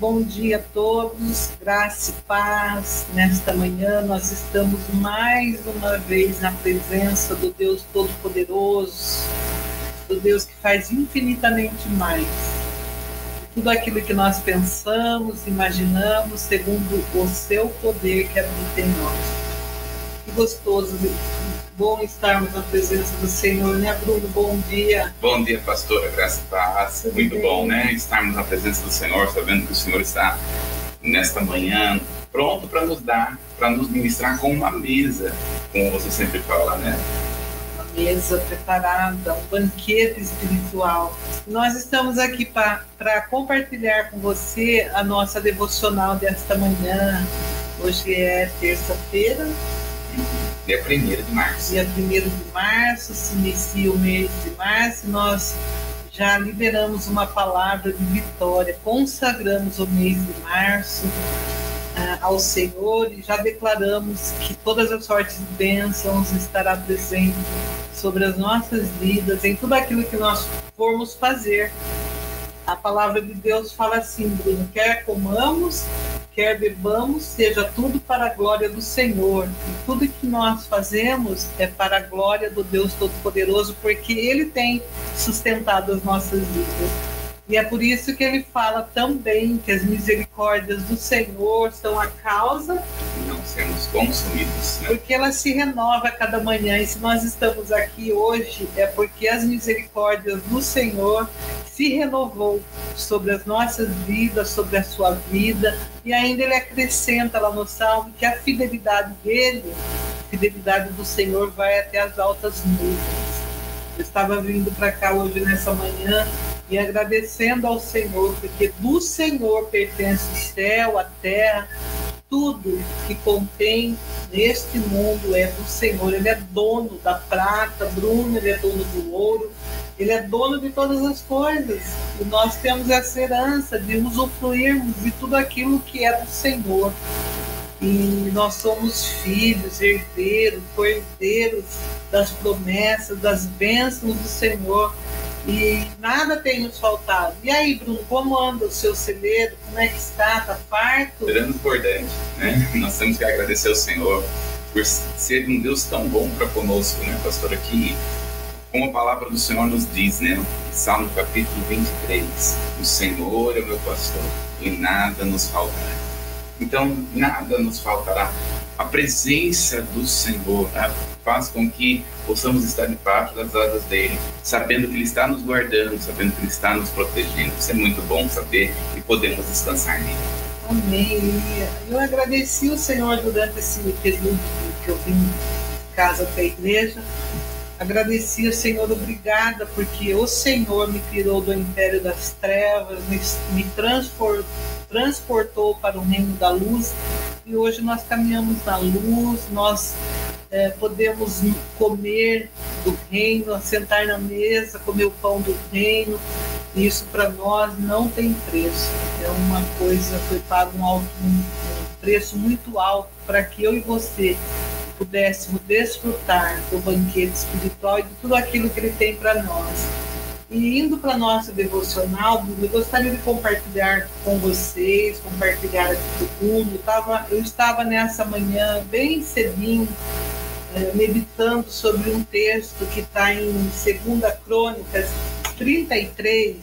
Bom dia a todos, graça e paz. Nesta manhã nós estamos mais uma vez na presença do Deus Todo-Poderoso, do Deus que faz infinitamente mais. Tudo aquilo que nós pensamos, imaginamos, segundo o seu poder que habita em nós. Que gostoso bom estarmos na presença do Senhor, né, Bruno? Bom dia. Bom dia, pastora, graça e paz. Tudo Muito bem? bom, né? Estarmos na presença do Senhor, sabendo que o Senhor está nesta manhã pronto para nos dar, para nos ministrar com uma mesa, como você sempre fala, né? Uma mesa preparada, um banquete espiritual. Nós estamos aqui para compartilhar com você a nossa devocional desta manhã. Hoje é terça-feira, Dia 1 de março. Dia 1 de março, se inicia o mês de março, nós já liberamos uma palavra de vitória, consagramos o mês de março uh, ao Senhor e já declaramos que todas as sortes de bênçãos estará presente sobre as nossas vidas, em tudo aquilo que nós formos fazer. A palavra de Deus fala assim, Bruno, quer comamos, quer bebamos, seja tudo para a glória do Senhor. E tudo que nós fazemos é para a glória do Deus Todo-Poderoso, porque Ele tem sustentado as nossas vidas. E é por isso que ele fala também que as misericórdias do Senhor são a causa de não sermos consumidos. Né? Porque ela se renova a cada manhã. E se nós estamos aqui hoje, é porque as misericórdias do Senhor se renovou sobre as nossas vidas, sobre a sua vida. E ainda ele acrescenta lá no Salmo que a fidelidade dele, a fidelidade do Senhor, vai até as altas nuvens. Eu estava vindo para cá hoje nessa manhã e agradecendo ao Senhor, porque do Senhor pertence o céu, a terra, tudo que contém neste mundo é do Senhor. Ele é dono da prata, Bruno, ele é dono do ouro, ele é dono de todas as coisas. E nós temos essa herança de usufruirmos de tudo aquilo que é do Senhor. E nós somos filhos, herdeiros, cordeiros das promessas, das bênçãos do Senhor e nada tem nos faltado. E aí, Bruno, como anda o seu celeiro? Como é que está? Está farto? Transbordante, né? Nós temos que agradecer ao Senhor por ser um Deus tão bom para conosco, né, pastor? Aqui, como a palavra do Senhor nos diz, né? Salmo capítulo 23: O Senhor é o meu pastor e nada nos faltará. Então, nada nos faltará. A presença do Senhor, a faz com que possamos estar debaixo das asas dele, sabendo que ele está nos guardando, sabendo que ele está nos protegendo. Isso é muito bom saber e podemos descansar nele. Amém. Eu agradeci o Senhor durante esse período que eu vim de casa para a igreja. Agradeci o Senhor, obrigada, porque o Senhor me tirou do império das trevas, me, me transportou, transportou para o reino da luz e hoje nós caminhamos na luz, nós é, podemos comer do reino, sentar na mesa, comer o pão do reino. Isso para nós não tem preço. É uma coisa, foi pago um, alto, um preço muito alto para que eu e você pudéssemos desfrutar do banquete espiritual e de tudo aquilo que ele tem para nós. E indo para nossa devocional, eu gostaria de compartilhar com vocês, compartilhar aqui com o mundo. Eu, tava, eu estava nessa manhã bem cedinho, é, meditando sobre um texto que está em 2 Crônicas 33.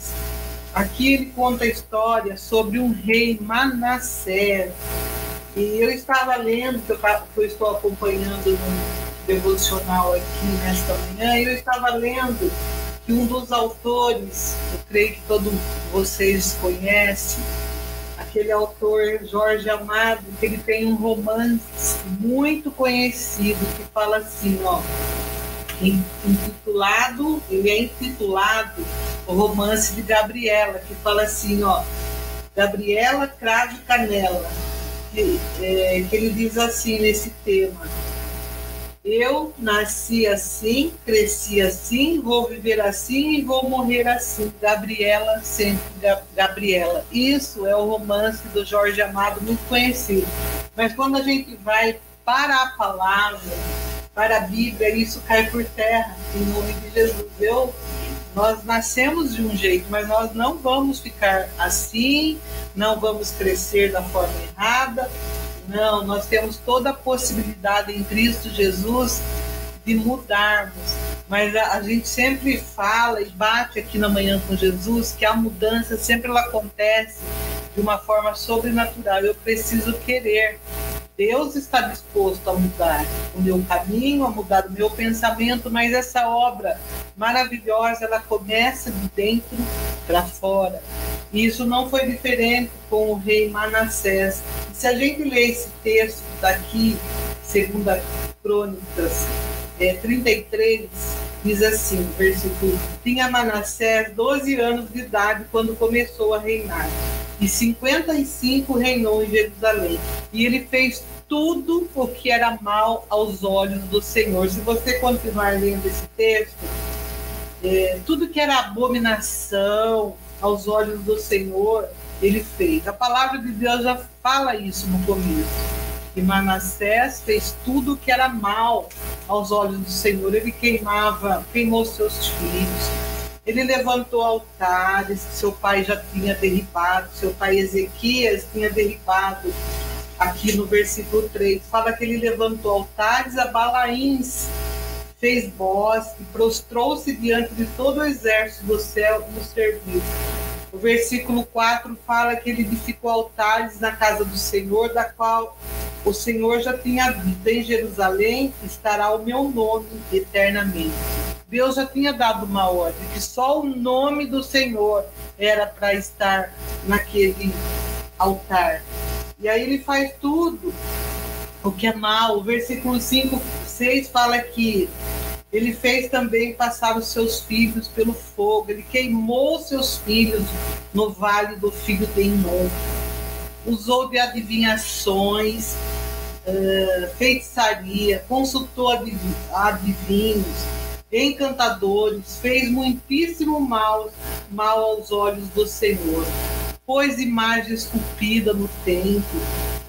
Aqui ele conta a história sobre um rei Manassés. E eu estava lendo, que eu, estou acompanhando no devocional aqui nesta manhã, e eu estava lendo que um dos autores, eu creio que todos vocês conhecem, aquele autor Jorge Amado, que ele tem um romance muito conhecido que fala assim, ó, intitulado, ele é intitulado o romance de Gabriela, que fala assim, ó, Gabriela Crave Canela, é, que ele diz assim nesse tema, eu nasci assim, cresci assim, vou viver assim e vou morrer assim. Gabriela, sempre Gabriela. Isso é o romance do Jorge Amado, muito conhecido. Mas quando a gente vai para a palavra, para a Bíblia, isso cai por terra, em nome de Jesus. Eu Nós nascemos de um jeito, mas nós não vamos ficar assim, não vamos crescer da forma errada. Não, nós temos toda a possibilidade em Cristo Jesus de mudarmos. Mas a, a, gente sempre fala e bate aqui na manhã com Jesus que a mudança sempre ela acontece de uma forma sobrenatural. Eu preciso querer. Deus está disposto a mudar o meu caminho, a mudar o meu pensamento, mas essa obra maravilhosa ela começa de dentro para fora. E isso não foi diferente com o rei Manassés. E se a gente ler esse texto daqui, segunda Crônicas é, 33, diz assim, versículo: Tinha Manassés 12 anos de idade quando começou a reinar e 55 reinou em Jerusalém. E ele fez tudo o que era mal aos olhos do Senhor. Se você continuar lendo esse texto, é, tudo que era abominação aos olhos do Senhor, ele fez. A palavra de Deus já fala isso no começo. E Manassés fez tudo o que era mal aos olhos do Senhor. Ele queimava, queimou seus filhos, ele levantou altares que seu pai já tinha derribado, seu pai Ezequias tinha derribado. Aqui no versículo 3, fala que ele levantou altares a Balaíns, fez bosque, prostrou-se diante de todo o exército do céu no serviço. O versículo 4 fala que ele edificou altares na casa do Senhor, da qual o Senhor já tinha dito: em Jerusalém estará o meu nome eternamente. Deus já tinha dado uma ordem que só o nome do Senhor era para estar naquele altar. E aí ele faz tudo o que é mal. O versículo 5, 6 fala que ele fez também passar os seus filhos pelo fogo, ele queimou seus filhos no vale do filho de Inom. Usou de adivinhações, uh, feitiçaria, consultou adivinhos, encantadores, fez muitíssimo mal, mal aos olhos do Senhor, pôs imagem esculpida no templo,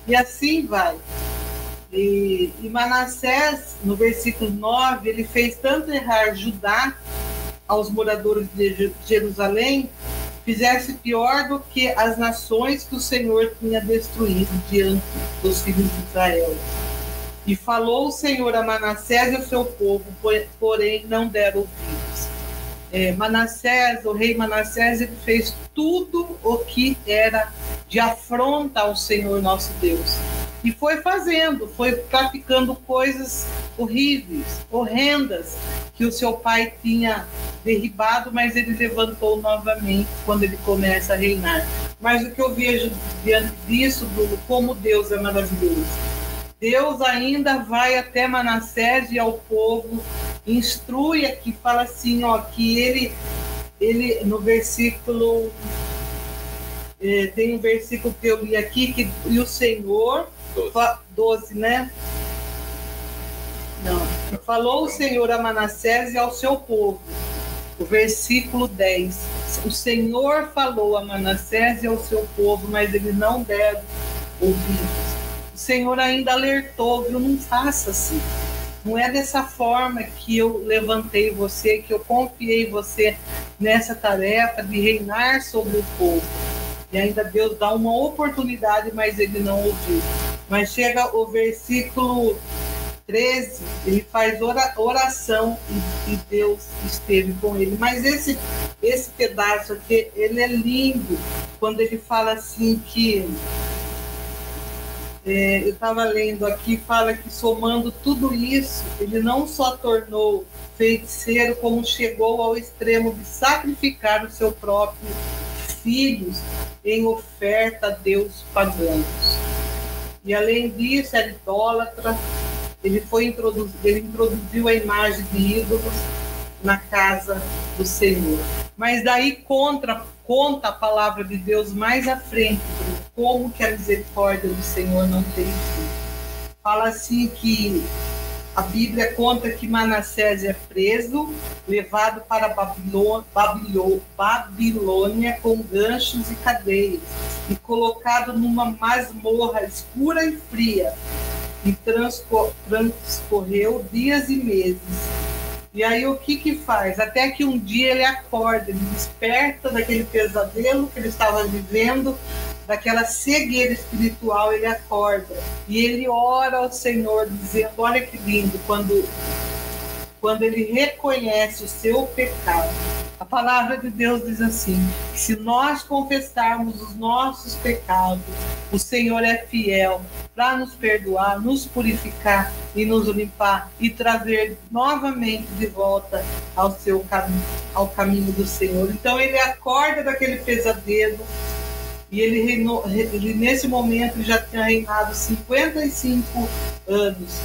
e assim vai. E, e Manassés, no versículo 9, ele fez tanto errar Judá aos moradores de Jerusalém, fizesse pior do que as nações que o Senhor tinha destruído diante dos filhos de Israel. E falou o Senhor a Manassés e ao seu povo, porém não deram ouvidos. É, Manassés, o rei Manassés, ele fez tudo o que era de afronta ao Senhor nosso Deus. E foi fazendo, foi praticando coisas horríveis, horrendas, que o seu pai tinha derribado, mas ele levantou novamente quando ele começa a reinar. Mas o que eu vejo diante disso, do, como Deus é maravilhoso Deus ainda vai até Manassés e ao povo, instrui aqui, fala assim, ó, que ele, ele no versículo, eh, tem um versículo que eu li aqui, que e o Senhor, 12, 12 né? Não. Falou o Senhor a Manassés e ao seu povo. O versículo 10. O Senhor falou a Manassés e ao seu povo, mas ele não deve ouvir. O Senhor ainda alertou, viu? Não faça assim. Não é dessa forma que eu levantei você, que eu confiei você nessa tarefa de reinar sobre o povo. E ainda Deus dá uma oportunidade, mas ele não ouviu. Mas chega o versículo 13, ele faz oração e, Deus esteve com ele. Mas esse, esse pedaço aqui, ele é lindo, quando ele fala assim que é, eu estava lendo aqui, fala que somando tudo isso, ele não só tornou feiticeiro, como chegou ao extremo de sacrificar o seu próprio filhos em oferta a Deus pagãos. E além disso, era idólatra, ele, foi ele introduziu a imagem de ídolos na casa do Senhor. Mas daí contra, conta a palavra de Deus mais à frente, como que a misericórdia do Senhor não tem fim. Fala assim que a Bíblia conta que Manassés é preso, levado para Babilônia, com ganchos e cadeias, e colocado numa masmorra escura e fria, e transcorreu dias e meses E aí o que que faz? Até que um dia ele acorda, ele desperta daquele pesadelo que ele estava vivendo, daquela cegueira espiritual, ele acorda e ele ora ao Senhor dizendo: "Olha que lindo quando quando ele reconhece o seu pecado. A palavra de Deus diz assim: se nós confessarmos os nossos pecados, o Senhor é fiel para nos perdoar, nos purificar e nos limpar e trazer novamente de volta ao seu caminho, ao caminho do Senhor. Então ele acorda daquele pesadelo e ele, reinou, ele nesse momento já tinha reinado 55 anos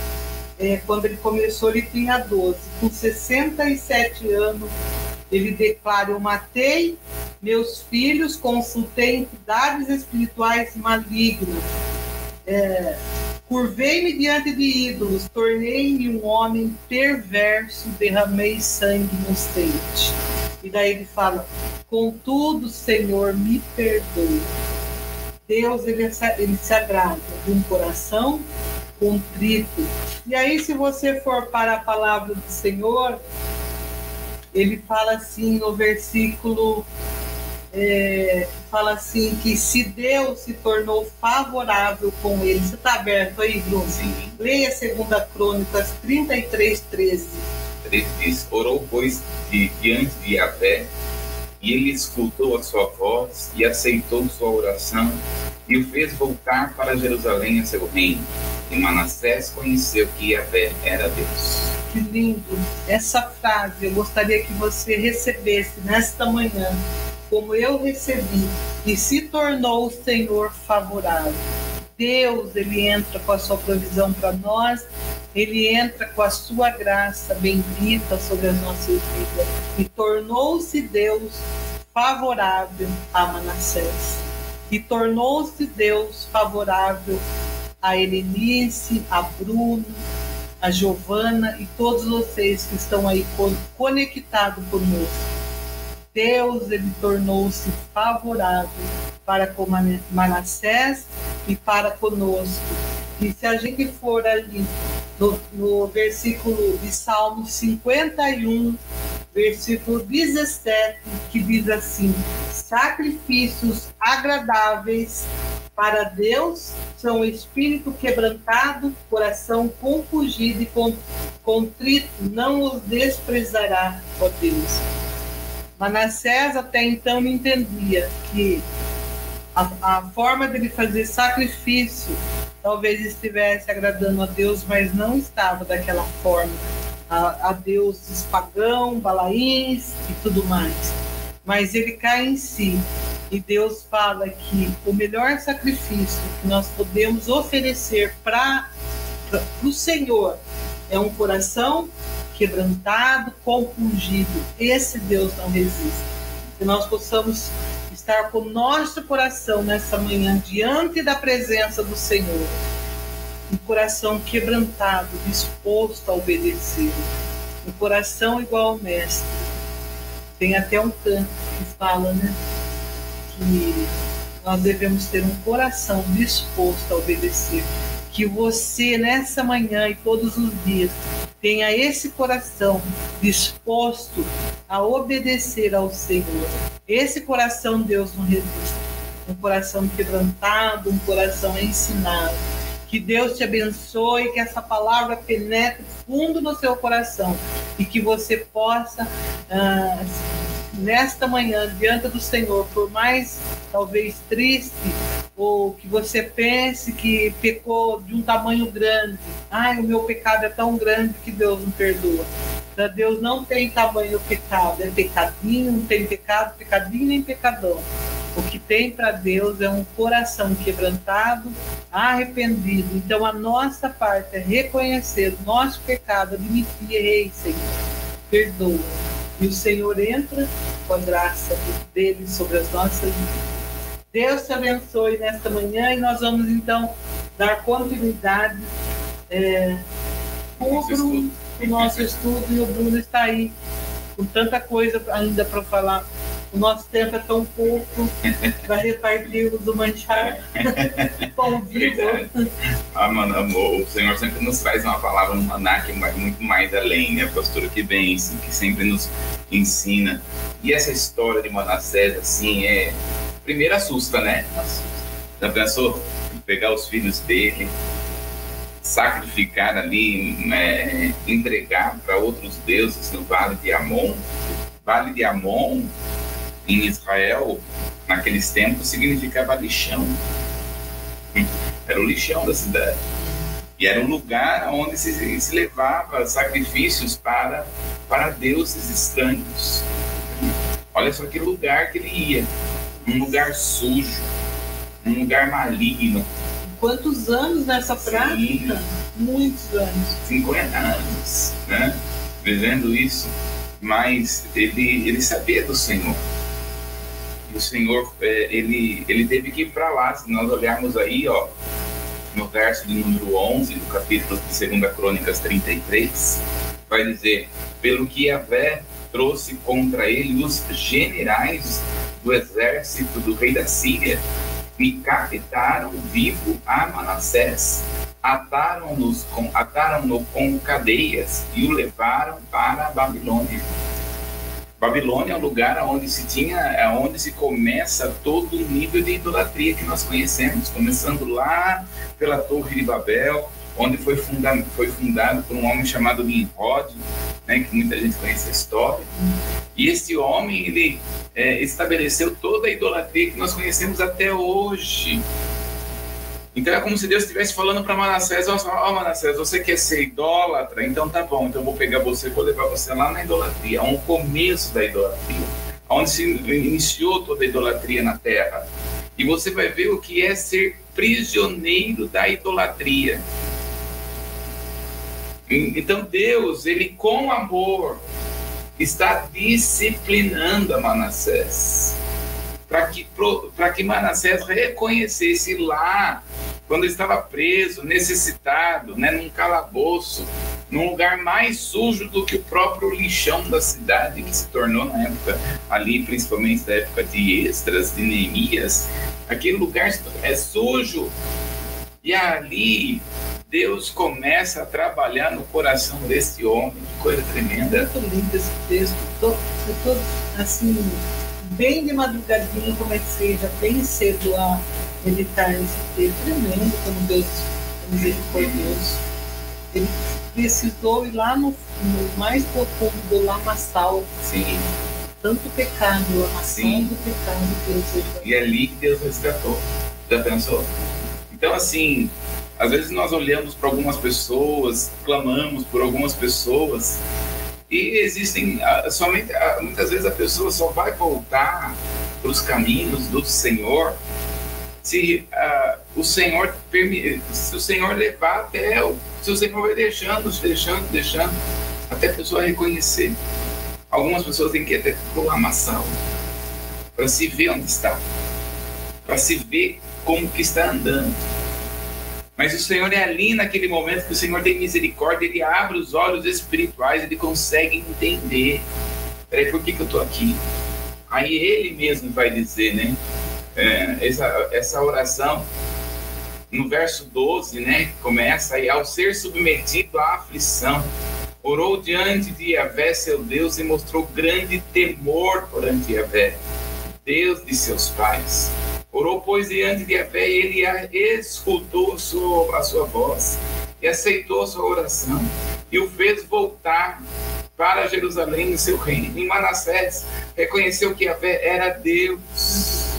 é, quando ele começou, ele tinha 12. Com 67 anos, ele declara: Eu matei meus filhos, consultei entidades espirituais malignas, é, curvei-me diante de ídolos, tornei-me um homem perverso, derramei sangue inocente. E daí ele fala: Contudo, Senhor, me perdoe. Deus ele, ele se agrada de um coração contrito. E aí, se você for para a palavra do Senhor, ele fala assim no versículo é, fala assim que se Deus se tornou favorável com ele. Você está aberto aí, Bruno? Sim. Leia 2 Crônicas 33, 13. Ele diz, orou, pois, de, diante de Yahvé, e ele escutou a sua voz e aceitou sua oração e o fez voltar para Jerusalém a seu reino. E Manassés conheceu que Yahvé era Deus. Que lindo! Essa frase eu gostaria que você recebesse nesta manhã, como eu recebi, e se tornou o Senhor favorável. Deus, ele entra com a sua provisão para nós, ele entra com a sua graça bendita sobre as nossas vidas e tornou-se Deus favorável a Manassés. E tornou-se Deus favorável a Helenice, a Bruno, a Giovana e todos vocês que estão aí conectados conosco. Deus ele tornou-se favorável para com Manassés e para conosco. E se a gente for ali no, no versículo de Salmo 51, versículo 17, que diz assim: sacrifícios agradáveis para Deus são espírito quebrantado, coração compungido e contrito, não os desprezará, ó Deus. Manassés até então entendia que a, a forma dele fazer sacrifício talvez estivesse agradando a Deus, mas não estava daquela forma. A, a deuses pagão, balaíns e tudo mais. Mas ele cai em si e Deus fala que o melhor sacrifício que nós podemos oferecer para o Senhor é um coração quebrantado, compungido. Esse Deus não resiste. Que nós possamos estar com o nosso coração nessa manhã diante da presença do Senhor. Um coração quebrantado, disposto a obedecer. Um coração igual ao Mestre. Tem até um canto que fala, né? que nós devemos ter um coração disposto a obedecer. Que você, nessa manhã e todos os dias, tenha esse coração disposto a obedecer ao Senhor. Esse coração Deus não resiste. Um coração quebrantado, um coração ensinado. Que Deus te abençoe, que essa palavra penetre fundo no seu coração e que você possa. Ah, nesta manhã diante do Senhor, por mais talvez triste ou que você pense que pecou de um tamanho grande, ai, o meu pecado é tão grande que Deus não perdoa. Para Deus não tem tamanho pecado, é pecadinho, não tem pecado, pecadinho nem pecadão. O que tem para Deus é um coração quebrantado, arrependido. Então a nossa parte é reconhecer o nosso pecado, admitir, errei, Senhor, perdoa e o Senhor entra com a graça dele sobre as nossas vidas. Deus te abençoe nesta manhã e nós vamos então dar continuidade é, com o Bruno, o nosso estudo, e o Bruno está aí com tanta coisa ainda para falar o nosso tempo é tão pouco para repartirmos o manchar pão vivo. Ah, mano, amor, o Senhor sempre nos traz uma palavra no maná que vai muito mais além, né? Pastora que benção, que sempre nos ensina. E essa história de Manassés, assim, é. Primeiro assusta, né? Assusta. Já pensou? Pegar os filhos dele, sacrificar ali, né, entregar para outros deuses no Vale de Amon. Vale de Amon em Israel, naqueles tempos, significava lixão. Era o lixão da cidade. E era um lugar onde se, se levava sacrifícios para, para deuses estranhos. Olha só que lugar que ele ia. Um lugar sujo, um lugar maligno. Quantos anos nessa prática? Sim. Muitos anos. 50 anos, né? Vivendo isso. Mas ele, ele sabia do Senhor o Senhor é, ele, ele teve que ir para lá. Se nós olharmos aí, ó, no verso de número 11 do capítulo de 2 Crônicas 33, vai dizer: Pelo que Yahvé trouxe contra ele os generais do exército do rei da Síria, e captaram vivo a Manassés, ataram-no com, ataram com cadeias e o levaram para a Babilônia Babilônia é um lugar onde se tinha, é onde se começa todo o nível de idolatria que nós conhecemos, começando lá pela Torre de Babel, onde foi fundado, foi fundado por um homem chamado Nimrod, né, que muita gente conhece a história. E esse homem ele é, estabeleceu toda a idolatria que nós conhecemos até hoje. Então é como se Deus estivesse falando para Manassés: Ó oh, Manassés, você quer ser idólatra? Então tá bom, então eu vou pegar você e vou levar você lá na idolatria, um começo da idolatria, onde se iniciou toda a idolatria na terra. E você vai ver o que é ser prisioneiro da idolatria. Então Deus, ele com amor, está disciplinando a Manassés para que, que Manassés reconhecesse lá, quando estava preso, necessitado, né, num calabouço, num lugar mais sujo do que o próprio lixão da cidade, que se tornou na época, ali, principalmente da época de Estras, de Neemias, aquele lugar é sujo. E ali Deus começa a trabalhar no coração desse homem, que coisa tremenda. Muito lindo esse texto, eu tô assim bem de madrugadinha, comecei já bem cedo a meditar esse texto tremendo, como Deus é misericordioso. Ele precisou ir lá no, no mais profundo do lamaçal. Sim. Tanto pecado, lamaçal do pecado Deus resgatou. E é ali que Deus resgatou. Já pensou? Então, assim, às vezes nós olhamos para algumas pessoas, clamamos por algumas pessoas, e existem somente muitas vezes a pessoa só vai voltar para os caminhos do Senhor se uh, o Senhor se o Senhor levar até o, se o Senhor vai deixando, deixando, deixando até a pessoa reconhecer. Algumas pessoas têm que até proclamação para se ver onde está, para se ver como que está andando. Mas o Senhor é ali naquele momento que o Senhor tem misericórdia, ele abre os olhos espirituais, ele consegue entender. Peraí, por que, que eu estou aqui? Aí ele mesmo vai dizer, né? É, essa, essa oração, no verso 12, né? Começa aí, ao ser submetido à aflição, orou diante de Yahvé, seu Deus, e mostrou grande temor perante Yahvé, Deus de seus pais Orou, pois, diante de Yahvé, e ele escutou a sua, voz e aceitou sua oração e o fez voltar para Jerusalém, no seu reino. Em Manassés, reconheceu que Yahvé era Deus.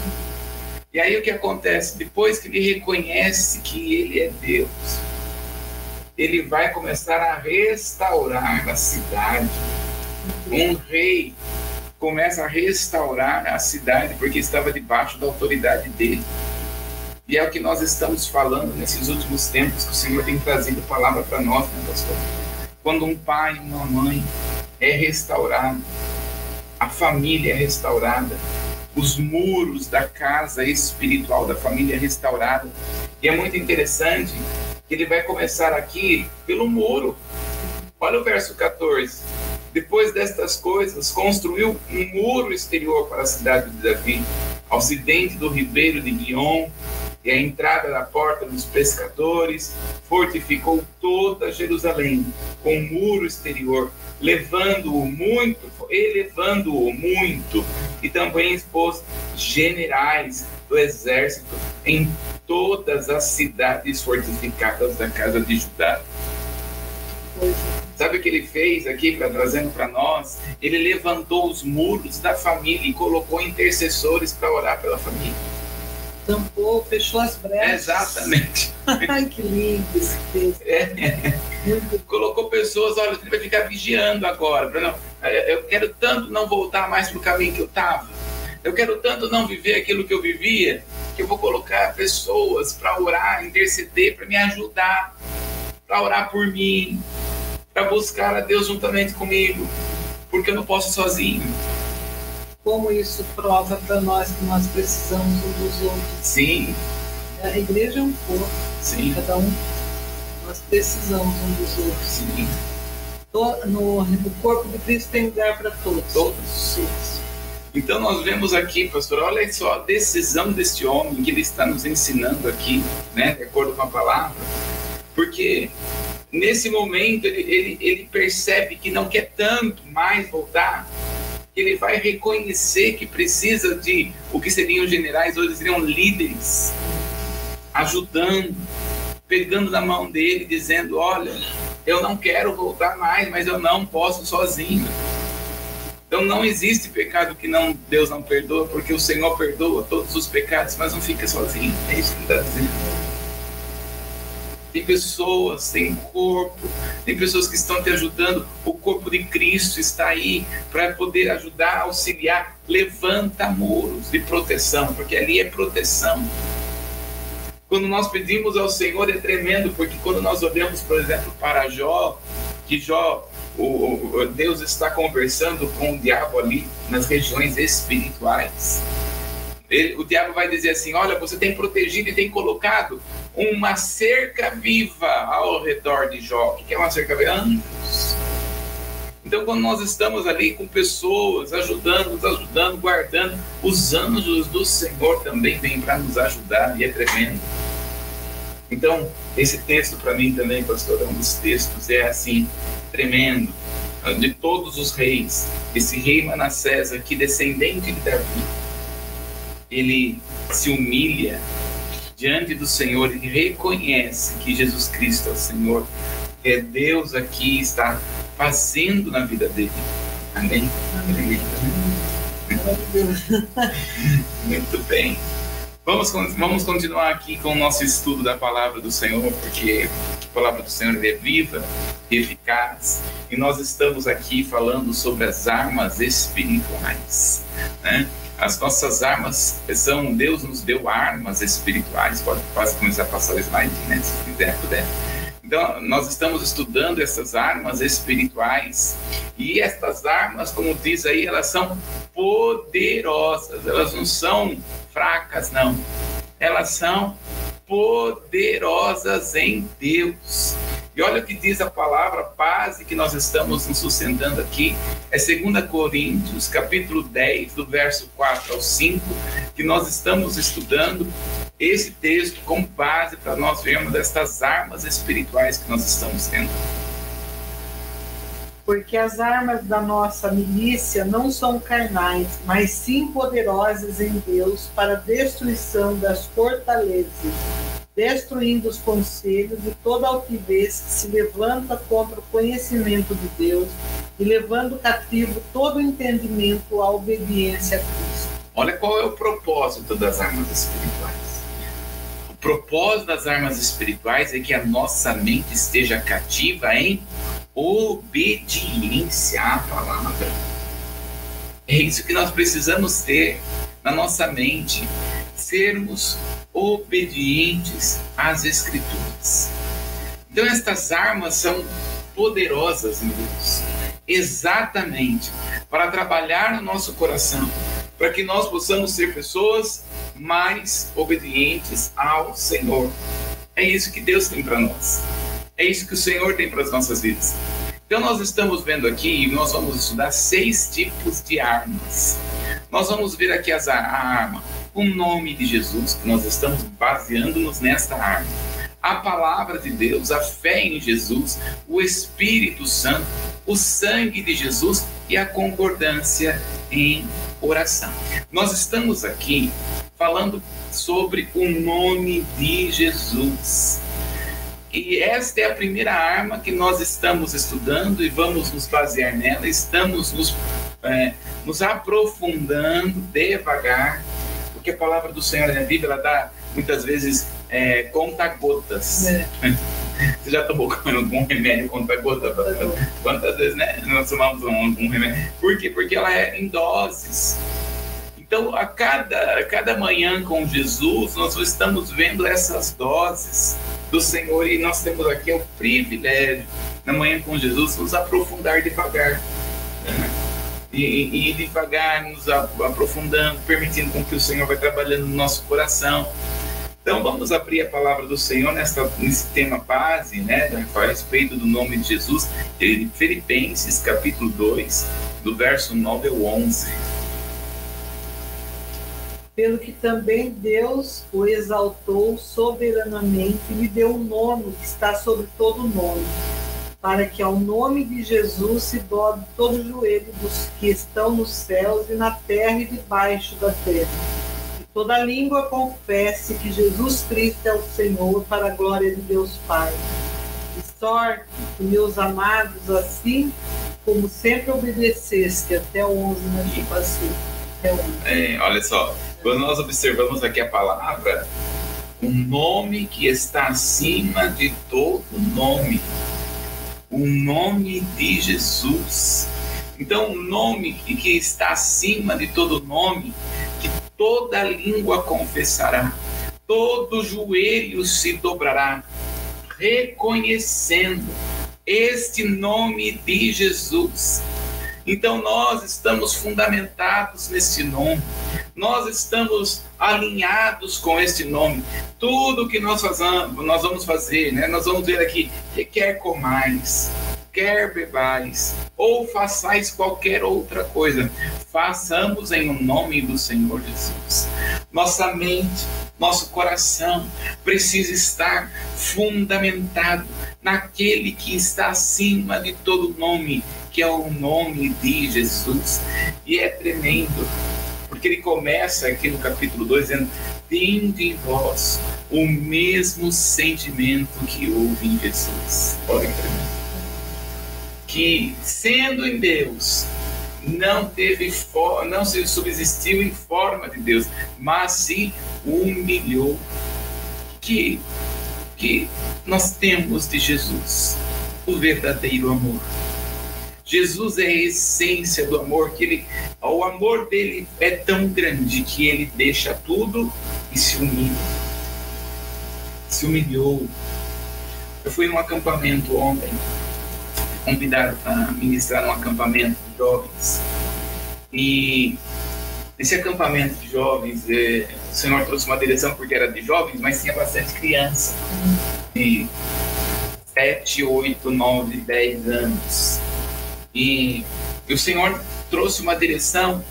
E aí o que acontece? Depois que ele reconhece que ele é Deus, ele vai começar a restaurar a cidade. Um rei começa a restaurar a cidade porque estava debaixo da autoridade dele. E é o que nós estamos falando nesses últimos tempos que o Senhor tem trazido palavra para nós, né, pastor? Quando um pai, uma mãe é restaurado, a família é restaurada, os muros da casa espiritual da família é restaurada. E é muito interessante que ele vai começar aqui pelo muro. Olha o verso 14 Depois destas coisas, construiu um muro exterior para a cidade de Davi, ao ocidente do ribeiro de Guion, e a entrada da porta dos pescadores, fortificou toda Jerusalém com um muro exterior, levando-o muito, elevando-o muito, e também expôs generais do exército em todas as cidades fortificadas da casa de Judá. Sabe o que ele fez aqui, pra, trazendo para nós? Ele levantou os muros da família e colocou intercessores para orar pela família. Tampou, fechou as brechas. Exatamente. Ai, que lindo esse texto. É. Colocou pessoas, olha, você vai ficar vigiando agora. Não, eu quero tanto não voltar mais para o caminho que eu estava. Eu quero tanto não viver aquilo que eu vivia, que eu vou colocar pessoas para orar, interceder, para me ajudar, para orar por mim, para buscar a Deus juntamente comigo, porque eu não posso sozinho. Como isso prova para nós que nós precisamos uns dos outros. Sim. A igreja é um corpo. Sim. Cada um. Nós precisamos uns dos outros. Sim. No, no corpo de Cristo tem lugar para todos. Todos. Então nós vemos aqui, pastor, olha só a decisão deste homem que ele está nos ensinando aqui, né, de acordo com a palavra, porque nesse momento ele, ele, ele percebe que não quer tanto mais voltar, ele vai reconhecer que precisa de o que seriam generais, hoje seriam líderes, ajudando, pegando na mão dele, dizendo: Olha, eu não quero voltar mais, mas eu não posso sozinho. Então não existe pecado que não Deus não perdoa, porque o Senhor perdoa todos os pecados, mas não fica sozinho. É isso que está dizendo tem pessoas, tem corpo, tem pessoas que estão te ajudando. O corpo de Cristo está aí para poder ajudar, auxiliar. Levanta muros de proteção, porque ali é proteção. Quando nós pedimos ao Senhor é tremendo, porque quando nós olhamos, por exemplo, para Jó, que Jó, o, o Deus está conversando com o diabo ali nas regiões espirituais. Ele, o diabo vai dizer assim: Olha, você tem protegido e tem colocado uma cerca viva ao redor de Jó. O que é uma cerca viva? Anjos. Então, quando nós estamos ali com pessoas ajudando, nos ajudando, guardando, os anjos do Senhor também vêm para nos ajudar e é tremendo. Então, esse texto para mim também, pastor, é um dos textos, é assim, tremendo. De todos os reis, esse rei Manassés aqui, descendente de Davi, ele se humilha diante do Senhor e reconhece que Jesus Cristo é o Senhor, é Deus aqui está fazendo na vida dele. Amém? Amém. Muito bem. Vamos, vamos continuar aqui com o nosso estudo da palavra do Senhor, porque a palavra do Senhor é viva, eficaz, e nós estamos aqui falando sobre as armas espirituais. Né? As nossas armas são, Deus nos deu armas espirituais. Pode, pode começar a passar o slide, né? Se quiser, puder. Então, nós estamos estudando essas armas espirituais e estas armas, como diz aí, elas são poderosas, elas não são fracas, não. Elas são poderosas em Deus. E olha o que diz a palavra base que nós estamos nos sustentando aqui, é 2 Coríntios, capítulo 10, do verso 4 ao 5, que nós estamos estudando esse texto como base para nós vermos estas armas espirituais que nós estamos tendo. Porque as armas da nossa milícia não são carnais, mas sim poderosas em Deus para a destruição das fortalezas destruindo os conselhos e toda altivez que se levanta contra o conhecimento de Deus e levando cativo todo o entendimento à obediência a Cristo. Olha qual é o propósito das armas espirituais. O propósito das armas espirituais é que a nossa mente esteja cativa em obediência à palavra. É isso que nós precisamos ter na nossa mente, sermos obedientes às Escrituras. Então, estas armas são poderosas, meu Deus, exatamente para trabalhar no nosso coração, para que nós possamos ser pessoas mais obedientes ao Senhor. É isso que Deus tem para nós. É isso que o Senhor tem para as nossas vidas. Então nós estamos vendo aqui, nós vamos estudar seis tipos de armas. Nós vamos ver aqui as, a arma, o nome de Jesus, que nós estamos baseando-nos nesta arma. A palavra de Deus, a fé em Jesus, o Espírito Santo, o sangue de Jesus e a concordância em oração. Nós estamos aqui falando sobre o nome de Jesus. E esta é a primeira arma que nós estamos estudando e vamos nos basear nela. Estamos nos, é, nos aprofundando devagar, porque a palavra do Senhor na Bíblia ela dá muitas vezes é, conta-gotas. É. Você já tomou algum remédio conta-gota? Quantas vezes né, nós tomamos um, um remédio? Por quê? Porque ela é em doses. Então, a cada, a cada manhã com Jesus, nós estamos vendo essas doses do Senhor e nós temos aqui o privilégio, na manhã com Jesus, nos aprofundar devagar. Né? E, e, devagar nos aprofundando, permitindo com que o Senhor vai trabalhando no nosso coração. Então vamos abrir a palavra do Senhor nesta, nesse tema base, né, a respeito do nome de Jesus, de Filipenses capítulo 2, do verso 9 ao 11 pelo que também Deus o exaltou soberanamente e lhe deu um nome que está sobre todo nome, para que ao nome de Jesus se dobre todo o joelho dos que estão nos céus e na terra e debaixo da terra. E toda língua confesse que Jesus Cristo é o Senhor, para a glória de Deus Pai. E sorte, meus amados, assim como sempre obedeceste até o 11 na tipo assim. É, olha só, quando nós observamos aqui a palavra, um nome que está acima de todo nome, o nome de Jesus. Então, um nome que está acima de todo nome, que toda língua confessará, todo joelho se dobrará, reconhecendo este nome de Jesus então nós estamos fundamentados nesse nome, nós estamos alinhados com este nome. Tudo que nós, fazamos, nós vamos fazer, né? nós vamos ver aqui, que quer comais, quer bebais, ou façais qualquer outra coisa, façamos em o nome do Senhor Jesus. Nossa mente, nosso coração precisa estar fundamentado naquele que está acima de todo nome, que é o nome de Jesus. E é tremendo, porque ele começa aqui no capítulo 2 dizendo: Tende em vós o mesmo sentimento que houve em Jesus. Olha que tremendo. Que sendo em Deus, não teve não se subsistiu em forma de Deus, mas se humilhou. Que que nós temos de Jesus, o verdadeiro amor Jesus é a essência do amor, que ele, o amor dele é tão grande que ele deixa tudo e se humilha. Se humilhou. Eu fui num acampamento ontem, convidado para ministrar num acampamento de jovens. E nesse acampamento de jovens, é, o Senhor trouxe uma direção porque era de jovens, mas tinha bastante criança. De 7, 8, 9, 10 anos. E, e o Senhor trouxe uma direção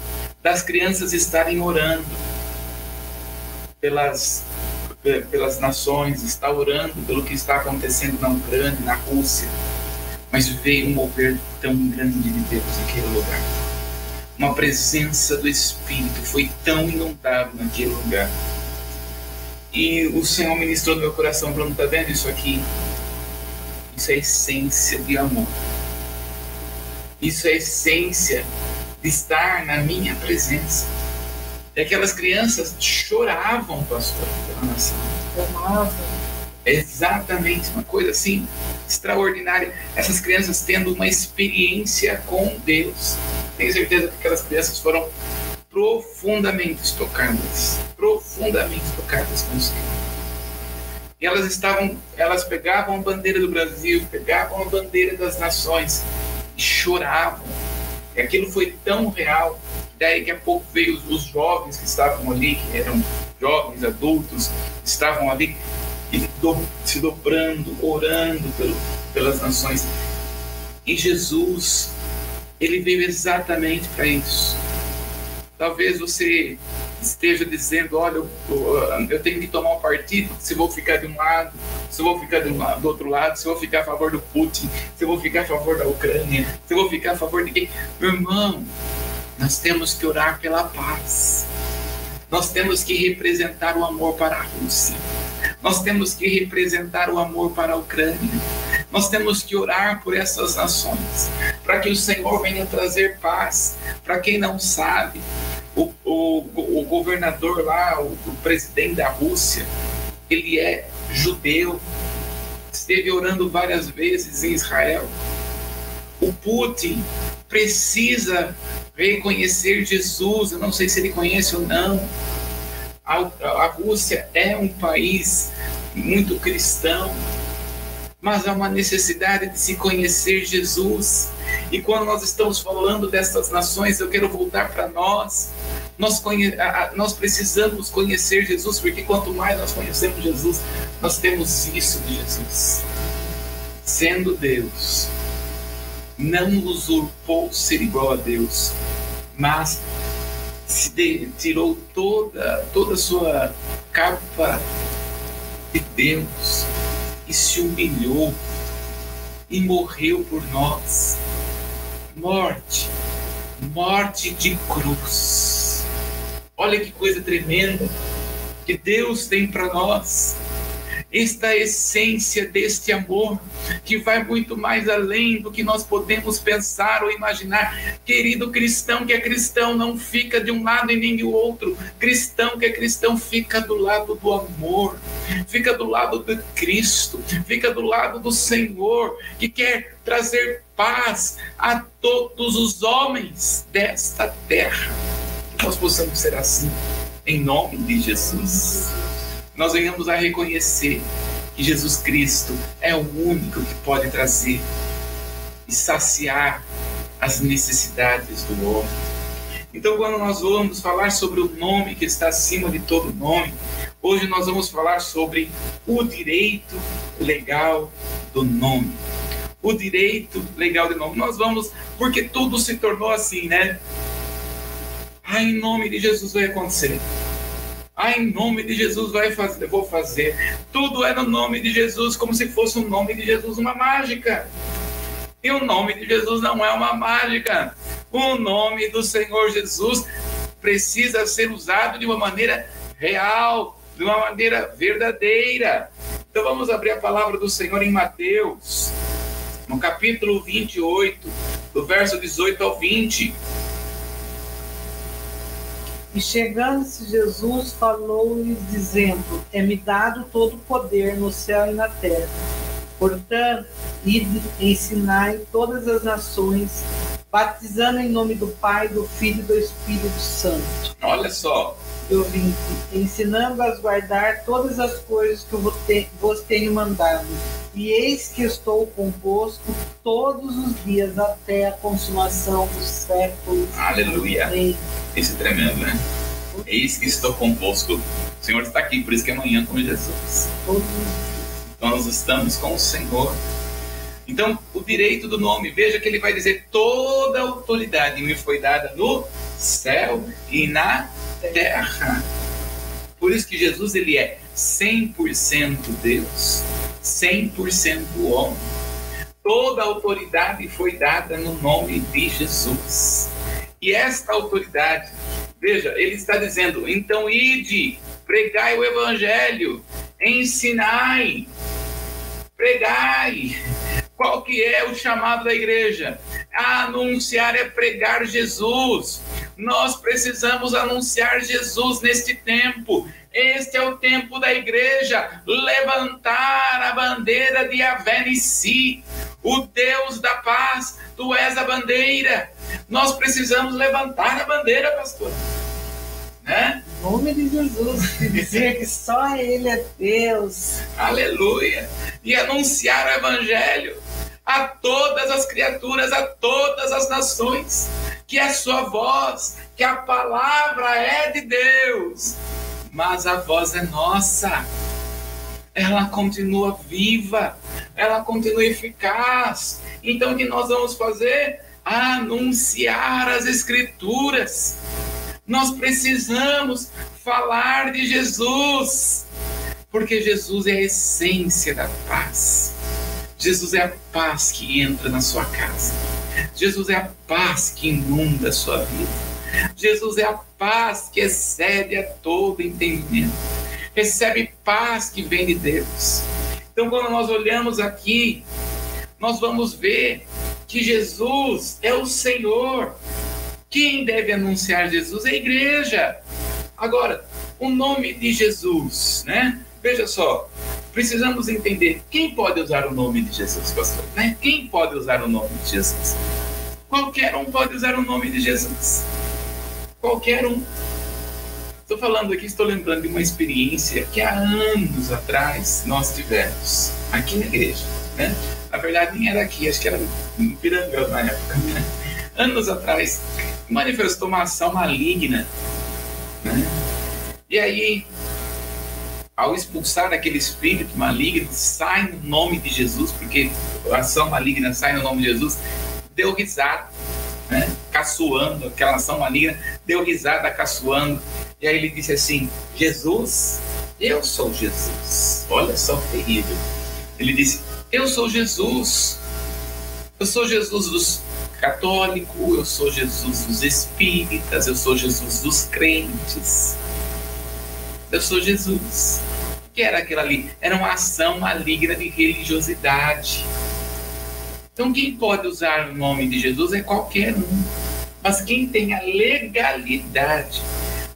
das crianças estarem orando pelas, pelas nações, está orando pelo que está acontecendo na Ucrânia, na Rússia. Mas veio um mover tão grande de Deus naquele lugar. Uma presença do Espírito foi tão inundado naquele lugar. E o Senhor ministrou no meu coração, falando: está vendo isso aqui? Isso é essência de amor isso é a essência de estar na minha presença. E aquelas crianças choravam, pastor, pela nação. Exatamente, uma coisa assim extraordinária. Essas crianças tendo uma experiência com Deus. Tenho certeza que aquelas crianças foram profundamente tocadas, profundamente tocadas com o Senhor. E elas estavam, elas pegavam a bandeira do Brasil, pegavam a bandeira das nações choravam. E aquilo foi tão real. Daí daqui a pouco veio os, os jovens que estavam ali, que eram jovens, adultos, estavam ali e do, se dobrando, orando pelo, pelas nações. E Jesus, ele veio exatamente para isso. Talvez você esteja dizendo, olha, eu, eu, tenho que tomar um partido, se vou ficar de um lado, se vou ficar do, do outro lado, se vou ficar a favor do Putin, se vou ficar a favor da Ucrânia, se vou ficar a favor de quem. Meu irmão, nós temos que orar pela paz. Nós temos que representar o amor para a Rússia. Nós temos que representar o amor para a Ucrânia. Nós temos que orar por essas nações, para que o Senhor venha trazer paz. Para quem não sabe, o, governador lá, o, o presidente da Rússia, ele é judeu, esteve orando várias vezes em Israel. O Putin precisa reconhecer Jesus, eu não sei se ele conhece ou não. A, a Rússia é um país muito cristão, mas há uma necessidade de se conhecer Jesus. E quando nós estamos falando dessas nações, eu quero voltar para nós. Nós, conhe... nós precisamos conhecer Jesus, porque quanto mais nós conhecemos Jesus, nós temos isso de Jesus. Sendo Deus, não usurpou ser igual a Deus, mas se de... tirou toda, toda a sua capa de Deus e se humilhou e morreu por nós. Morte, morte de cruz. Olha que coisa tremenda que Deus tem para nós esta essência deste amor que vai muito mais além do que nós podemos pensar ou imaginar. Querido cristão que é cristão não fica de um lado e nem do outro. Cristão que é cristão fica do lado do amor, fica do lado de Cristo, fica do lado do Senhor que quer trazer paz a todos os homens desta terra. Nós possamos ser assim, em nome de Jesus nós venhamos a reconhecer que Jesus Cristo é o único que pode trazer e saciar as necessidades do homem. Então, quando nós vamos falar sobre o nome que está acima de todo nome, hoje nós vamos falar sobre o direito legal do nome. O direito legal do nome. Nós vamos, porque tudo se tornou assim, né? Ah, em nome de Jesus vai acontecer. Ah, em nome de Jesus vai fazer, vou fazer. Tudo é no nome de Jesus, como se fosse o nome de Jesus uma mágica. E o nome de Jesus não é uma mágica. O nome do Senhor Jesus precisa ser usado de uma maneira real, de uma maneira verdadeira. Então vamos abrir a palavra do Senhor em Mateus, no capítulo 28, do verso 18 ao 20. E chegando-se Jesus, falou-lhes, dizendo: É-me dado todo o poder no céu e na terra. Portanto, ide, ensinai todas as nações, batizando em nome do Pai, do Filho e do Espírito Santo. Olha só. Vim ensinando-as guardar todas as coisas que eu vos tenho mandado. E eis que estou convosco todos os dias até a consumação dos séculos. Aleluia. Amém. Isso é tremendo, né? Eis que estou convosco. O Senhor está aqui, por isso que amanhã com Jesus. Então nós estamos com o Senhor. Então, o direito do nome, veja que ele vai dizer: toda a autoridade me foi dada no céu e na terra. Por isso que Jesus ele é 100% Deus, 100% homem. Toda autoridade foi dada no nome de Jesus. E esta autoridade, veja, ele está dizendo: então ide, pregai o evangelho, ensinai, pregai. Qual que é o chamado da igreja? Anunciar é pregar Jesus. Nós precisamos anunciar Jesus neste tempo. Este é o tempo da igreja levantar a bandeira de Avenici, o Deus da paz. Tu és a bandeira. Nós precisamos levantar a bandeira, pastor. Né? Em nome de Jesus, dizer que só Ele é Deus. Aleluia. E anunciar o Evangelho a todas as criaturas, a todas as nações, que a sua voz, que a palavra é de Deus mas a voz é nossa. Ela continua viva. ela continua eficaz. Então, o que nós vamos fazer? Anunciar as Escrituras. Nós precisamos falar de Jesus, porque Jesus é a essência da paz. Jesus é a paz que entra na sua casa. Jesus é a paz que inunda a sua vida. Jesus é a paz que excede a todo entendimento. Recebe paz que vem de Deus. Então, quando nós olhamos aqui, nós vamos ver que Jesus é o Senhor. Quem deve anunciar Jesus é a igreja. Agora, o nome de Jesus, né? Veja só, precisamos entender quem pode usar o nome de Jesus, pastor. Né? Quem pode usar o nome de Jesus? Qualquer um pode usar o nome de Jesus. Qualquer um. Estou falando aqui, estou lembrando de uma experiência que há anos atrás nós tivemos aqui na igreja. Né? Na verdade, nem era aqui, acho que era em Pirangão na época. Né? Anos atrás, manifestou uma ação maligna. Né? E aí, ao expulsar aquele espírito maligno, sai no nome de Jesus, porque a ação maligna sai no nome de Jesus, deu risada né, caçoando, aquela ação maligna, deu risada caçoando. E aí ele disse assim: Jesus, eu sou Jesus. Olha só terrível. Ele disse: Eu sou Jesus. Eu sou Jesus dos católicos, eu sou Jesus dos espíritas, eu sou Jesus dos crentes. Eu sou Jesus. O que era aquilo ali? Era uma ação maligna de religiosidade então, quem pode usar o nome de Jesus é qualquer um. Mas quem tem a legalidade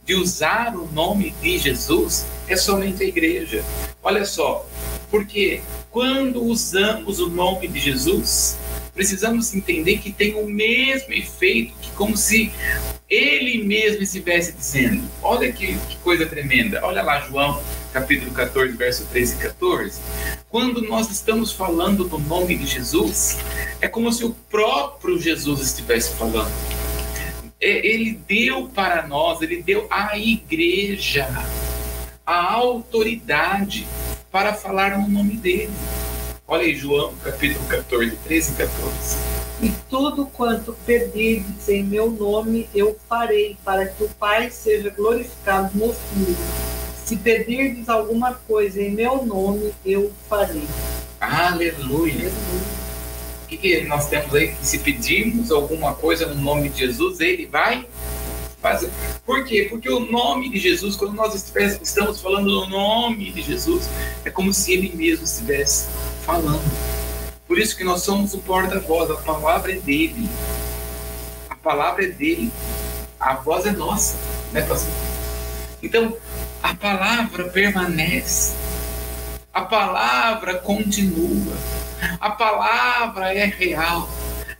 de usar o nome de Jesus é somente a igreja. Olha só, porque quando usamos o nome de Jesus, precisamos entender que tem o mesmo efeito que como se ele mesmo estivesse dizendo. Olha que, que coisa tremenda. Olha lá, João capítulo 14, verso 13 e 14, quando nós estamos falando do nome de Jesus, é como se o próprio Jesus estivesse falando. É, ele deu para nós, ele deu à igreja a autoridade para falar no nome dele. Olha aí, João, capítulo 14, 13 e 14. E tudo quanto pedirdes em meu nome eu farei, para que o Pai seja glorificado no Filho. Se pedirdes alguma coisa em meu nome, eu farei. Aleluia. Aleluia. O que, que nós temos aí? Que se pedirmos alguma coisa no nome de Jesus, ele vai fazer. Por quê? Porque o nome de Jesus, quando nós estamos falando do nome de Jesus, é como se ele mesmo estivesse falando. Por isso que nós somos o porta-voz, a palavra é dele. A palavra é dele. A voz é nossa, né, pastor? Então, a palavra permanece, a palavra continua, a palavra é real,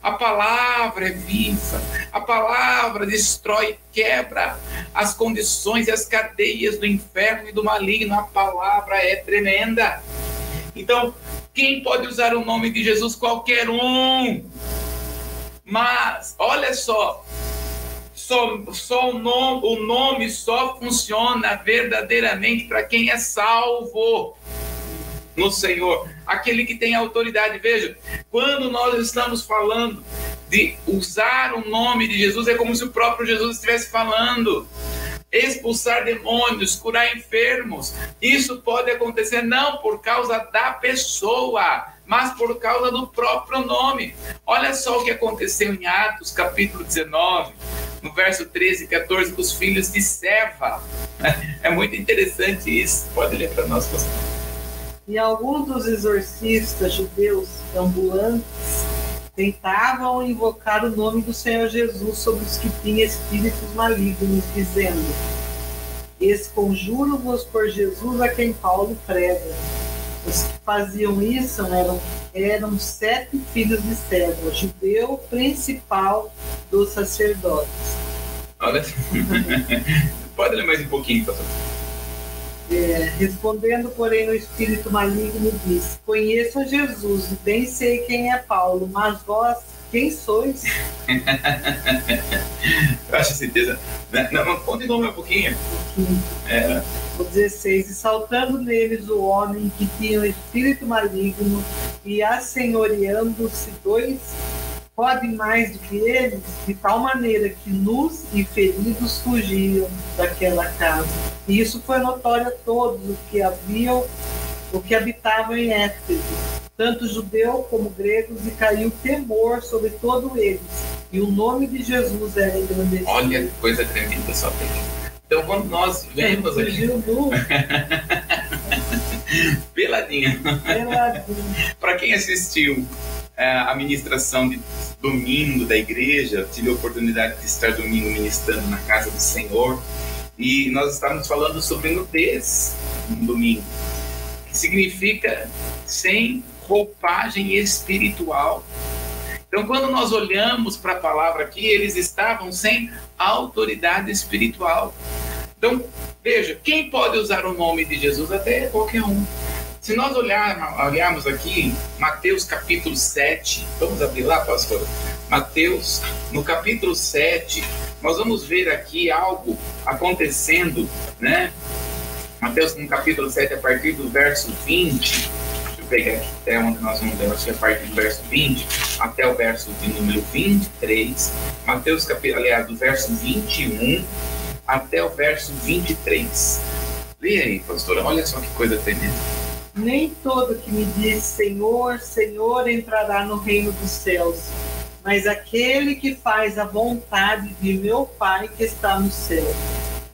a palavra é viva, a palavra destrói, quebra as condições e as cadeias do inferno e do maligno, a palavra é tremenda. Então, quem pode usar o nome de Jesus? Qualquer um. Mas, olha só, só, só o, nome, o nome só funciona verdadeiramente para quem é salvo no Senhor, aquele que tem autoridade. Veja, quando nós estamos falando de usar o nome de Jesus, é como se o próprio Jesus estivesse falando. Expulsar demônios, curar enfermos, isso pode acontecer não por causa da pessoa, mas por causa do próprio nome. Olha só o que aconteceu em Atos, capítulo 19 no verso 13 e 14, com os filhos de Seva. É muito interessante isso. Pode ler para nós, pastor. E alguns dos exorcistas judeus ambulantes tentavam invocar o nome do Senhor Jesus sobre os que tinham espíritos malignos, dizendo: Esconjuro-vos por Jesus a quem Paulo prega. Os que faziam isso eram, eram sete filhos de César, judeu principal dos sacerdotes. Olha, pode ler mais um pouquinho, pastor. É, respondendo, porém, no espírito maligno, disse: Conheço Jesus, bem sei quem é Paulo, mas vós quem sois? Eu acho certeza. Né? Não, continua um pouquinho. É. O 16. E saltando neles o homem que tinha o espírito maligno, e assenhoreando-se dois podem mais do que eles, de tal maneira que nus e feridos fugiam daquela casa. E isso foi notório a todos os que haviam, o que habitavam em Éfeso, tanto judeu como gregos, e caiu temor sobre todos eles. E o nome de Jesus era engrandecido. Olha que coisa tremenda só tem. Então, quando nós vemos aqui. Peladinha. Peladinha. Para quem assistiu é, a ministração de domingo da igreja, tive a oportunidade de estar domingo ministrando na casa do Senhor e nós estávamos falando sobre nudez no domingo, que significa sem roupagem espiritual. Então, quando nós olhamos para a palavra aqui, eles estavam sem autoridade espiritual. Então, veja, quem pode usar o nome de Jesus? Até qualquer um. Se nós olharmos, olharmos aqui, Mateus capítulo 7, vamos abrir lá, pastor? Mateus, no capítulo 7, nós vamos ver aqui algo acontecendo, né? Mateus, no capítulo 7, a partir do verso 20, deixa eu pegar aqui até onde nós vamos ler, a partir do verso 20 até o verso de número 23. Mateus, capítulo, aliás, do verso 21 até o verso 23. Leia aí, pastora, olha só que coisa tremenda. Nem todo que me diz Senhor, Senhor entrará no reino dos céus, mas aquele que faz a vontade de meu Pai que está no céu.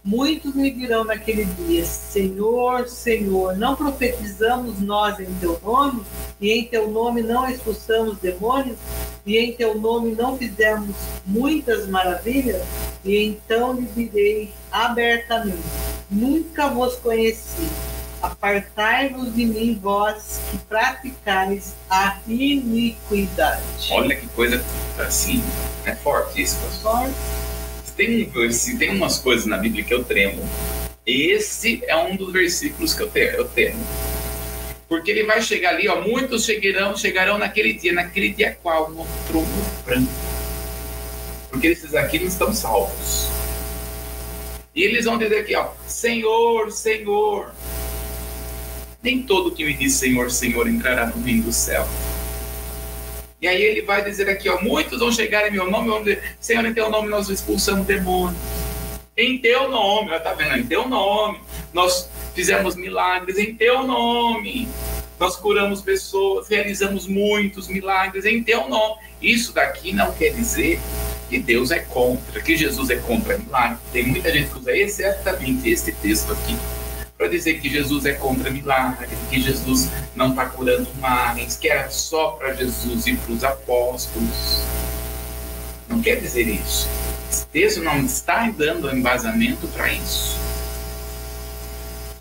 Muitos me dirão naquele dia: Senhor, Senhor, não profetizamos nós em teu nome? E em teu nome não expulsamos demônios? E em teu nome não fizemos muitas maravilhas? E então lhe direi abertamente: Nunca vos conheci Apartai-vos de mim, vós que praticais a iniquidade. Olha que coisa assim, é forte isso, pastor. Tem, tem umas coisas na Bíblia que eu tremo. Esse é um dos versículos que eu tenho. Eu temo. Porque ele vai chegar ali, ó, muitos chegarão, chegarão naquele dia. Naquele dia qual? No trono branco. Porque esses aqui não estão salvos. E eles vão dizer aqui, ó, Senhor, Senhor, nem todo que me diz Senhor, Senhor entrará no reino do céu. E aí ele vai dizer aqui, ó, muitos vão chegar em meu nome, Senhor, em teu nome nós expulsamos demônios. Em teu nome, ó, tá vendo? Em teu nome, nós fizemos milagres em teu nome. Nós curamos pessoas, realizamos muitos milagres em teu nome. Isso daqui não quer dizer que Deus é contra, que Jesus é contra milagre. Tem muita gente que usa exatamente esse texto aqui para dizer que Jesus é contra milagre, que Jesus não está curando mais, que era só para Jesus e para os apóstolos. Não quer dizer isso. Esse texto não está dando embasamento para isso.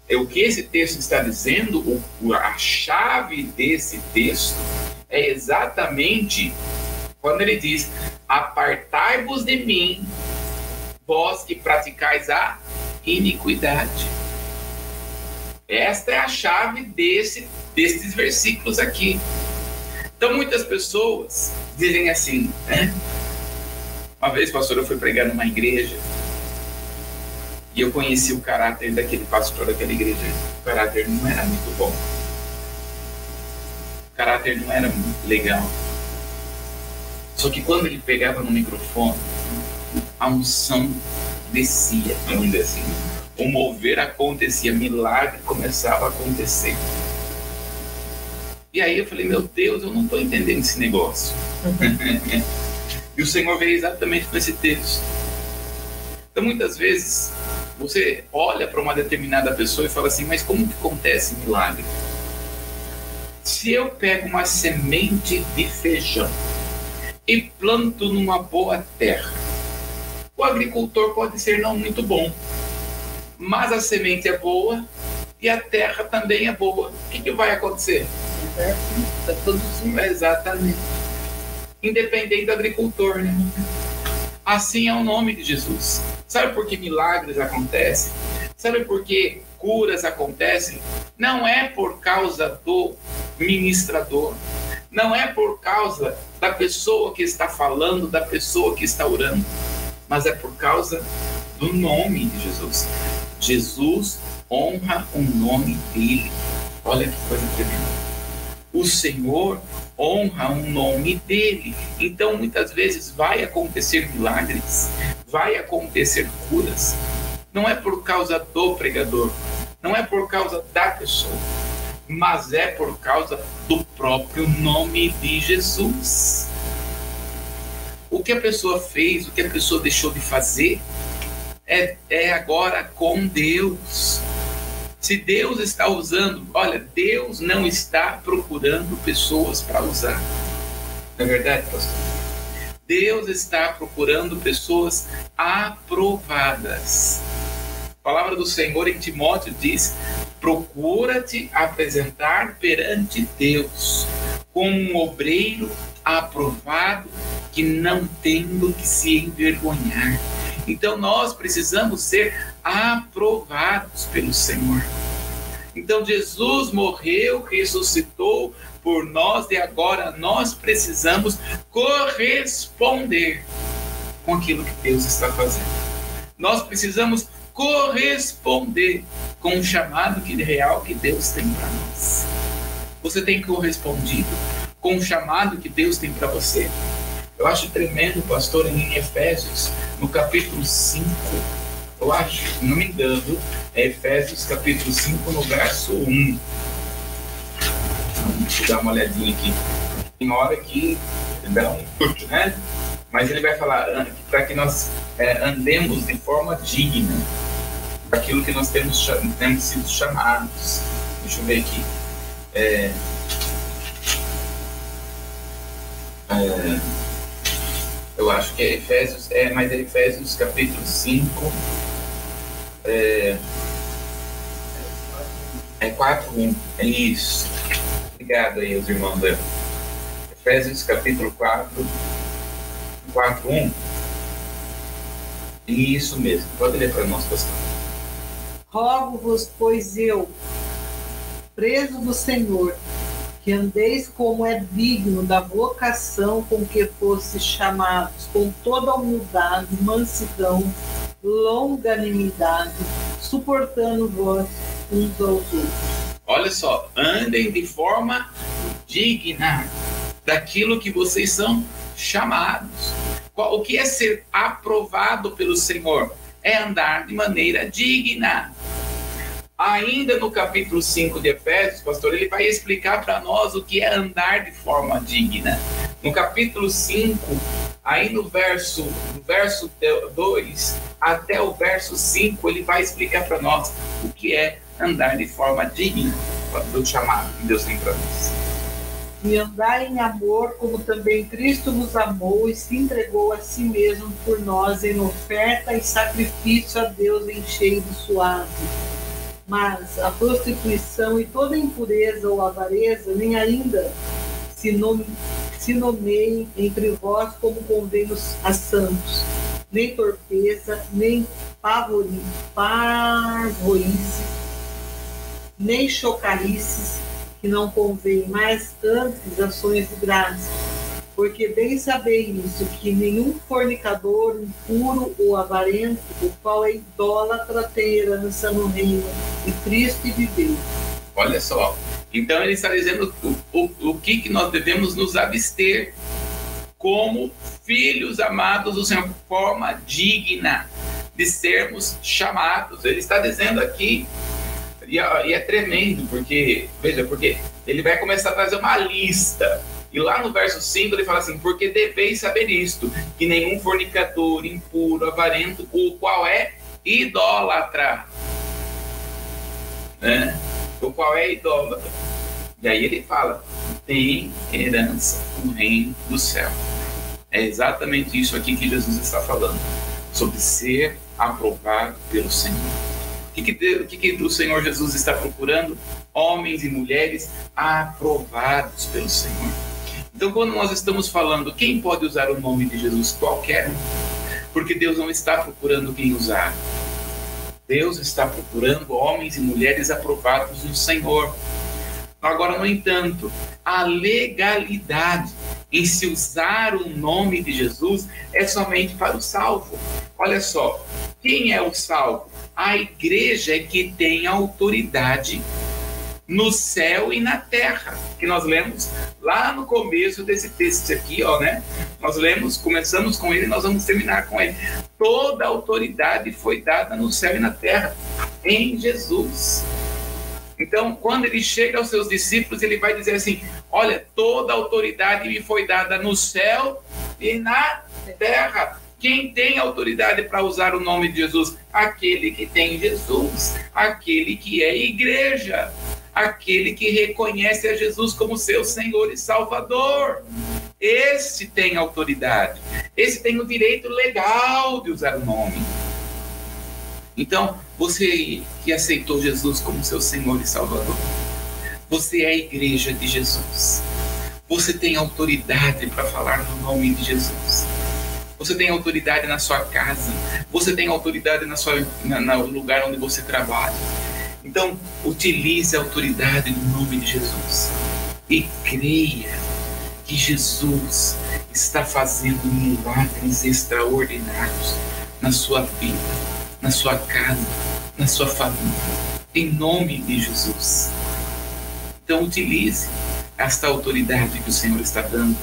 É o que esse texto está dizendo, a chave desse texto é exatamente quando ele diz: Apartai-vos de mim, vós que praticais a iniquidade. Esta é a chave desse, desses versículos aqui. Então, muitas pessoas dizem assim, né? Uma vez, pastor, eu fui pregar numa igreja e eu conheci o caráter daquele pastor daquela igreja. O caráter não era muito bom. O caráter não era muito legal. Só que quando ele pegava no microfone, a unção descia, vamos dizer assim o mover acontecia, milagre começava a acontecer. E aí eu falei, meu Deus, eu não estou entendendo esse negócio. e o Senhor veio exatamente com esse texto. Então muitas vezes você olha para uma determinada pessoa e fala assim, mas como que acontece milagre? Se eu pego uma semente de feijão e planto numa boa terra, o agricultor pode ser não muito bom mas a semente é boa e a terra também é boa. O que, que vai acontecer? Está produzindo. Exatamente. Independente do agricultor, né? Assim é o nome de Jesus. Sabe por que milagres acontecem? Sabe por que curas acontecem? Não é por causa do ministrador. Não é por causa da pessoa que está falando, da pessoa que está orando, mas é por causa do nome de Jesus. Jesus honra o nome dele. Olha que coisa tremenda. o Senhor honra o nome dele. Então, muitas vezes vai acontecer milagres, vai acontecer curas. Não é por causa do pregador, não é por causa da pessoa, mas é por causa do próprio nome de Jesus. O que a pessoa fez, o que a pessoa deixou de fazer, é, é agora com Deus. Se Deus está usando, olha, Deus não está procurando pessoas para usar. Não é verdade, pastor? Deus está procurando pessoas aprovadas. A palavra do Senhor em Timóteo diz: procura-te apresentar perante Deus como um obreiro aprovado que não tem do que se envergonhar. Então nós precisamos ser aprovados pelo Senhor. Então Jesus morreu, ressuscitou por nós e agora nós precisamos corresponder com aquilo que Deus está fazendo. Nós precisamos corresponder com o chamado que real que Deus tem para nós. Você tem correspondido com o chamado que Deus tem para você? Eu acho tremendo, pastor, em Efésios, no capítulo 5, eu acho, não me engano, é Efésios capítulo 5, no verso 1. Deixa eu dar uma olhadinha aqui. Tem hora que dá um curto, né? Mas ele vai falar ah, para que nós é, andemos de forma digna daquilo que nós temos, temos sido chamados. Deixa eu ver aqui. É, é, eu acho que é Efésios, é, mas é Efésios capítulo 5, é, é 4, 1, é isso. Obrigado aí, os irmãos. É. Efésios capítulo 4, 4, 1. Isso mesmo, pode ler para nós, pastor. Rogo-vos, pois eu, preso do Senhor, que andeis como é digno da vocação com que fostes chamados, com toda humildade, mansidão, longanimidade, suportando vós uns aos outros. Olha só, andem de forma digna daquilo que vocês são chamados. O que é ser aprovado pelo Senhor? É andar de maneira digna. Ainda no capítulo 5 de Efésios, pastor, ele vai explicar para nós o que é andar de forma digna. No capítulo 5, aí no verso, verso 2 até o verso 5, ele vai explicar para nós o que é andar de forma digna do chamado que Deus tem para nós. E andar em amor, como também Cristo nos amou e se entregou a si mesmo por nós em oferta e sacrifício a Deus em cheio de suave mas a prostituição e toda impureza ou avareza nem ainda se, nome, se nomeiem entre vós como convém a santos, nem torpeza, nem pavori, nem chocarices, que não convém, mas antes ações de graça porque bem sabeis que nenhum fornicador, impuro ou avarento, o qual é idólatra, tem herança no reino Cristo e de Deus. Olha só, então ele está dizendo o, o, o que, que nós devemos nos abster como filhos amados do Senhor, forma digna de sermos chamados. Ele está dizendo aqui, e é tremendo, porque, veja, porque ele vai começar a trazer uma lista e lá no verso 5 ele fala assim: Porque deveis saber isto, que nenhum fornicador, impuro, avarento, o qual é idólatra, né? o qual é idólatra. E aí ele fala: tem herança no reino do céu. É exatamente isso aqui que Jesus está falando, sobre ser aprovado pelo Senhor. O que, que, o que, que o Senhor Jesus está procurando? Homens e mulheres aprovados pelo Senhor. Então, quando nós estamos falando quem pode usar o nome de Jesus, qualquer porque Deus não está procurando quem usar. Deus está procurando homens e mulheres aprovados no Senhor. Agora, no entanto, a legalidade em se usar o nome de Jesus é somente para o salvo. Olha só, quem é o salvo? A igreja é que tem autoridade no céu e na terra, que nós lemos lá no começo desse texto aqui, ó, né? Nós lemos, começamos com ele, nós vamos terminar com ele. Toda autoridade foi dada no céu e na terra em Jesus. Então, quando ele chega aos seus discípulos, ele vai dizer assim: Olha, toda autoridade me foi dada no céu e na terra. Quem tem autoridade para usar o nome de Jesus? Aquele que tem Jesus, aquele que é igreja, aquele que reconhece a Jesus como seu Senhor e Salvador. Esse tem autoridade, esse tem o direito legal de usar o nome. Então, você que aceitou Jesus como seu Senhor e Salvador, você é a igreja de Jesus. Você tem autoridade para falar no nome de Jesus. Você tem autoridade na sua casa. Você tem autoridade na sua, na, no lugar onde você trabalha. Então, utilize a autoridade no nome de Jesus. E creia que Jesus está fazendo milagres extraordinários na sua vida, na sua casa, na sua família. Em nome de Jesus. Então, utilize esta autoridade que o Senhor está dando,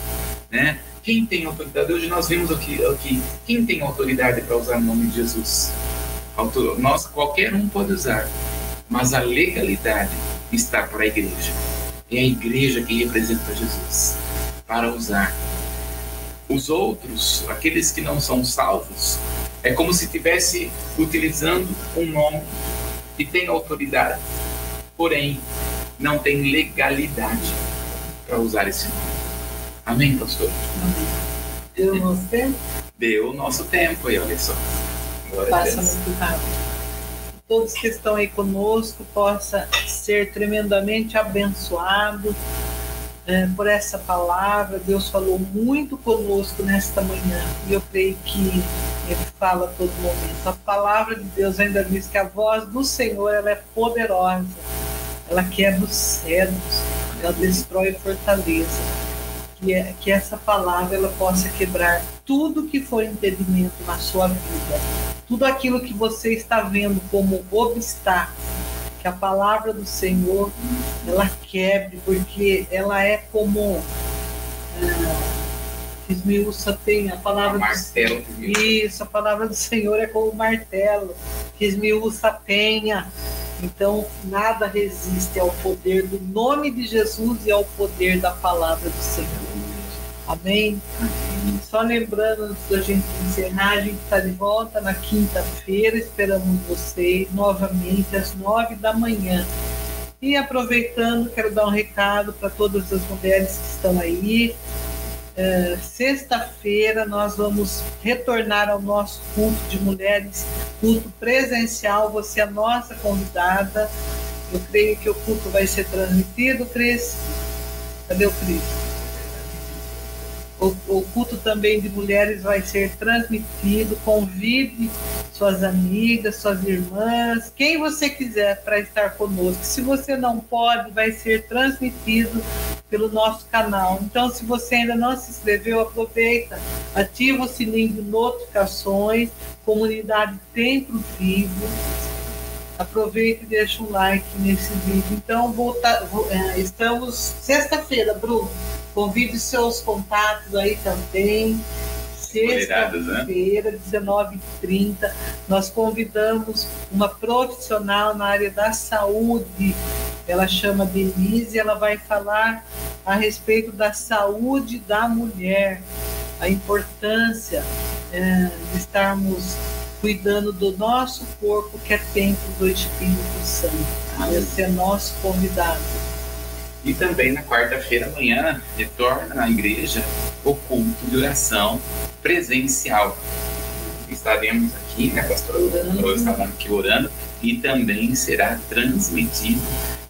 né? Quem tem autoridade? Hoje nós vimos aqui, aqui quem tem autoridade para usar o nome de Jesus? Autor, nós, qualquer um pode usar, mas a legalidade está para a igreja. É a igreja que representa Jesus para usar. Os outros, aqueles que não são salvos, é como se estivesse utilizando um nome que tem autoridade, porém não tem legalidade para usar esse nome. Amém, pastor? Amém. Deu o nosso tempo? Deu o nosso tempo aí, olha só. Glória Passa muito rápido. Todos que estão aí conosco possa ser tremendamente abençoado é, por essa palavra. Deus falou muito conosco nesta manhã e eu creio que Ele fala a todo momento. A palavra de Deus ainda diz que a voz do Senhor ela é poderosa, ela quebra os cedros, ela destrói fortaleza que, é, que essa palavra ela possa quebrar tudo que for impedimento na sua vida, tudo aquilo que você está vendo como obstáculo, que a palavra do Senhor ela quebre, porque ela é como ah, esmiuça tem a palavra martelo, do Isso, a palavra do Senhor é como martelo, que esmiuça tenha. Então, nada resiste ao poder do nome de Jesus e ao poder da palavra do Senhor. Amém? Só lembrando, antes da gente encerrar, a gente está de volta na quinta-feira. Esperamos vocês novamente às nove da manhã. E aproveitando, quero dar um recado para todas as mulheres que estão aí. É, sexta-feira nós vamos retornar ao nosso culto de mulheres, culto presencial. Você é nossa convidada. Eu creio que o culto vai ser transmitido, Cris. Cadê o Cris? O, o, culto também de mulheres vai ser transmitido. Convide suas amigas, suas irmãs, quem você quiser para estar conosco. Se você não pode, vai ser transmitido pelo nosso canal. Então, se você ainda não se inscreveu, aproveita, ativa o sininho de notificações, comunidade Templo Vivo. Aproveita e deixa um like nesse vídeo. Então, volta, é, estamos sexta-feira, Bruno. Convide seus contatos aí também. Sexta-feira, 19h30, nós convidamos uma profissional na área da saúde. Ela chama Denise, ela vai falar a respeito da saúde da mulher, a importância é, de estarmos cuidando do nosso corpo, que é templo do Espírito Santo. Esse é nosso convidado. E também na quarta-feira amanhã retorna na igreja o culto de oração presencial. Estaremos aqui, né, pastor? Estaremos aqui orando e também será transmitido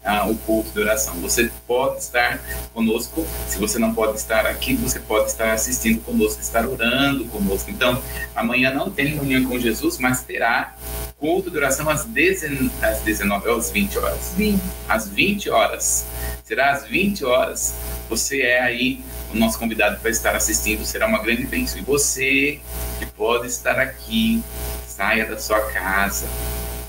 ah, o culto de oração. Você pode estar conosco, se você não pode estar aqui, você pode estar assistindo conosco, estar orando conosco. Então, amanhã não tem reunião com Jesus, mas terá culto de oração às, dezen... às 19 às 20 horas. 20. Às 20 horas. Será às 20 horas. Você é aí o nosso convidado para estar assistindo, será uma grande bênção. E você que pode estar aqui, saia da sua casa,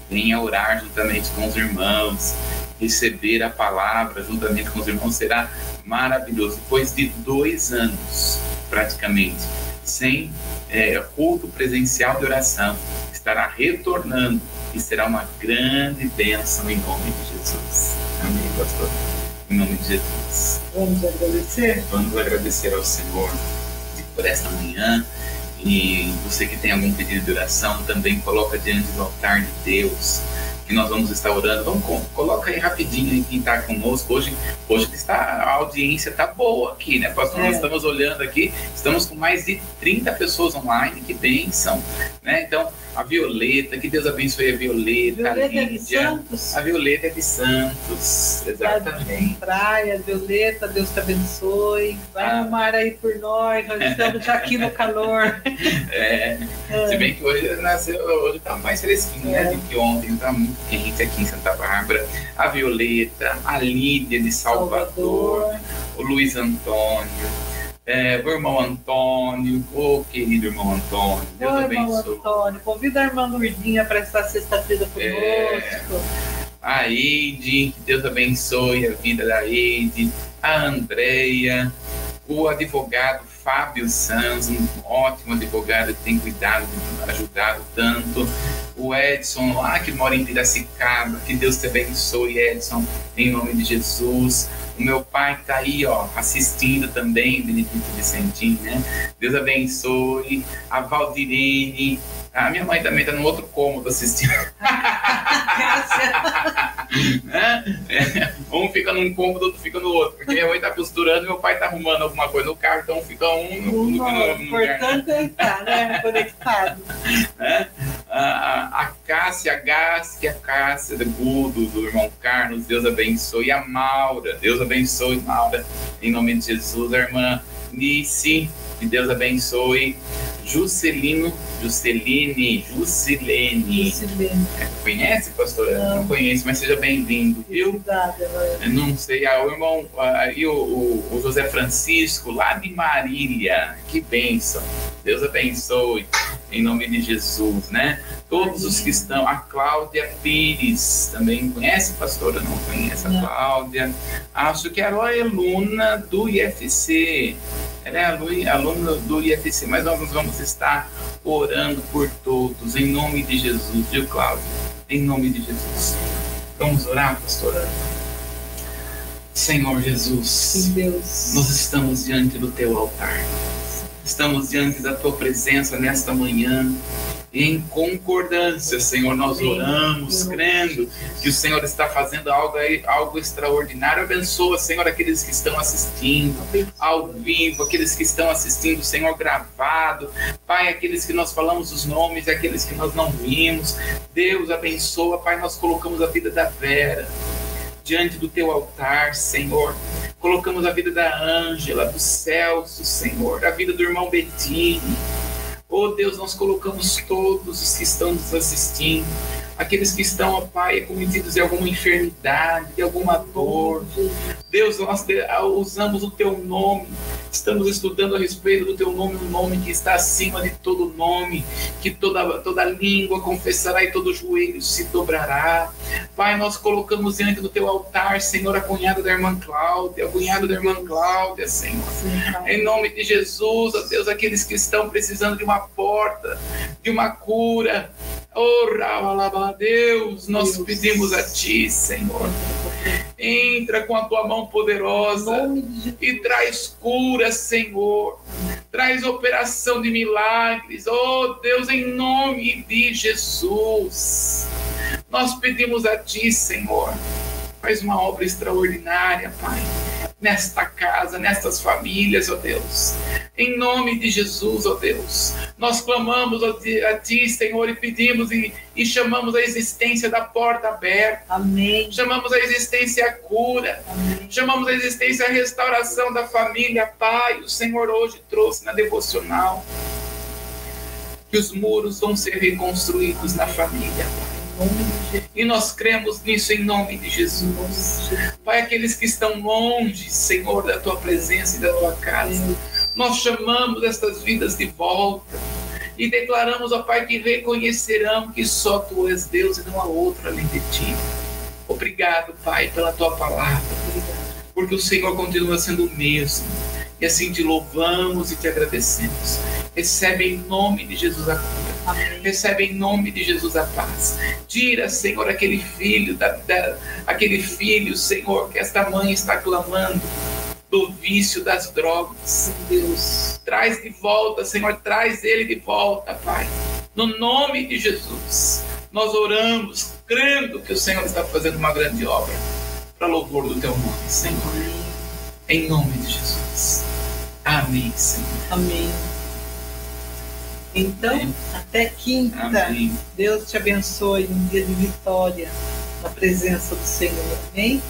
venha orar juntamente com os irmãos, receber a palavra juntamente com os irmãos será maravilhoso. Depois de dois anos, praticamente, sem é, culto presencial de oração, estará retornando e será uma grande bênção em nome de Jesus. Amém, pastor? Em nome de Jesus. Vamos agradecer? Vamos agradecer ao Senhor por esta manhã. E você que tem algum pedido de oração, também coloca diante do altar de Deus que nós vamos estar orando. Vamos, coloca aí rapidinho aí quem está conosco. Hoje, hoje está, a audiência está boa aqui, né, pastor? É. Nós estamos olhando aqui, estamos com mais de 30 pessoas online, que bênção. Né? Então, a Violeta, que Deus abençoe a Violeta, Violeta a Lídia. É de Santos. A Violeta é de Santos, exatamente. Praia, Violeta, Deus te abençoe. Vai ah. no mar aí por nós, nós estamos já aqui no calor. É. é. Se bem que hoje nasceu, hoje está mais fresquinho, né, é. né? Do que ontem, está muito quente aqui em Santa Bárbara. A Violeta, a Lídia de Salvador, Salvador. o Luiz Antônio é, o irmão Antônio, o querido irmão Antônio. Deus Oi, irmão Antônio. Convida a irmã Lourdinha para esta sexta-feira é. conosco. É, a Eide, que Deus abençoe a vida da Eide. A Andréia, o advogado Fábio Sanz, um ótimo advogado que tem cuidado, ajudado tanto. O Edson, lá que mora em Piracicaba, que Deus te abençoe, Edson, em nome de Jesus. O meu pai está aí, ó, assistindo também, Benedito Vicentinho, né? Deus abençoe. A Valdirene. A minha mãe também está no outro cômodo assistindo. é, um fica num cômodo, outro fica no outro. Porque minha mãe está costurando e meu pai está arrumando alguma coisa no carro, então fica um no, no, no, no importante é estar, né? Conectado. É? A, a Cássia Gasque, a Cássia do Gudo, do irmão Carlos, Deus abençoe. A Maura, Deus abençoe, Maura, em nome de Jesus. A irmã Nice, que Deus abençoe. Juscelino, Jusceline, Juscelene. Juscelene. É, conhece, pastora? Não. Não conheço, mas seja bem-vindo, viu? Obrigada, Não sei, ah, o irmão, aí ah, o, o, José Francisco, lá de Marília, que bênção. Deus abençoe, em nome de Jesus, né? Todos os que estão, a Cláudia Pires, também conhece, pastora? Não conhece a Cláudia. Acho que era a aluna do IFC. Ela é aluna do IFC, mas nós vamos estar orando por todos, em nome de Jesus, viu, Cláudio? Em nome de Jesus. Vamos orar, pastora? Senhor Jesus, Deus. nós estamos diante do teu altar. Estamos diante da tua presença nesta manhã em concordância, Senhor, nós oramos, crendo que o Senhor está fazendo algo, algo extraordinário. Abençoa, Senhor, aqueles que estão assistindo ao vivo, aqueles que estão assistindo, Senhor, gravado. Pai, aqueles que nós falamos os nomes, aqueles que nós não vimos. Deus abençoa, Pai, nós colocamos a vida da Vera diante do teu altar, Senhor. Colocamos a vida da Ângela, do Celso, Senhor, a vida do irmão Bettini Oh Deus, nós colocamos todos os que estão nos assistindo, aqueles que estão, ó Pai, cometidos de alguma enfermidade, de alguma dor. Deus, nós usamos o Teu nome Estamos estudando a respeito do teu nome, um nome que está acima de todo nome, que toda, toda língua confessará e todo joelho se dobrará. Pai, nós colocamos diante do teu altar, Senhor, a cunhada da irmã Cláudia, a cunhada da irmã Cláudia, Senhor. Em nome de Jesus, ó Deus, aqueles que estão precisando de uma porta, de uma cura. Oh, Deus, nós Deus. pedimos a Ti, Senhor Entra com a tua mão poderosa e traz cura, Senhor. Traz operação de milagres. Oh Deus, em nome de Jesus. Nós pedimos a Ti, Senhor. Faz uma obra extraordinária, Pai nesta casa, nestas famílias, ó Deus. Em nome de Jesus, ó Deus, nós clamamos a Ti, Senhor, e pedimos e, e chamamos a existência da porta aberta. Amém. Chamamos a existência a cura. Amém. Chamamos a existência a restauração da família, Pai. O Senhor hoje trouxe na devocional que os muros vão ser reconstruídos na família, Pai. E nós cremos nisso em nome de Jesus. Pai, aqueles que estão longe, Senhor, da tua presença e da tua casa, nós chamamos estas vidas de volta e declaramos, ó Pai, que reconhecerão que só tu és Deus e não há outro além de ti. Obrigado, Pai, pela tua palavra. Porque o Senhor continua sendo o mesmo. E assim te louvamos e te agradecemos. Recebe em nome de Jesus a cura. Recebe em nome de Jesus a paz. Tira, Senhor, aquele filho, da, da, aquele filho, Senhor, que esta mãe está clamando do vício das drogas. Deus, traz de volta, Senhor, traz ele de volta, Pai. No nome de Jesus, nós oramos, crendo que o Senhor está fazendo uma grande obra para louvor do teu nome, Senhor. Em nome de Jesus. Amém, Senhor. Amém. Então, Amém. até quinta. Amém. Deus te abençoe um dia de vitória na presença do Senhor. Amém?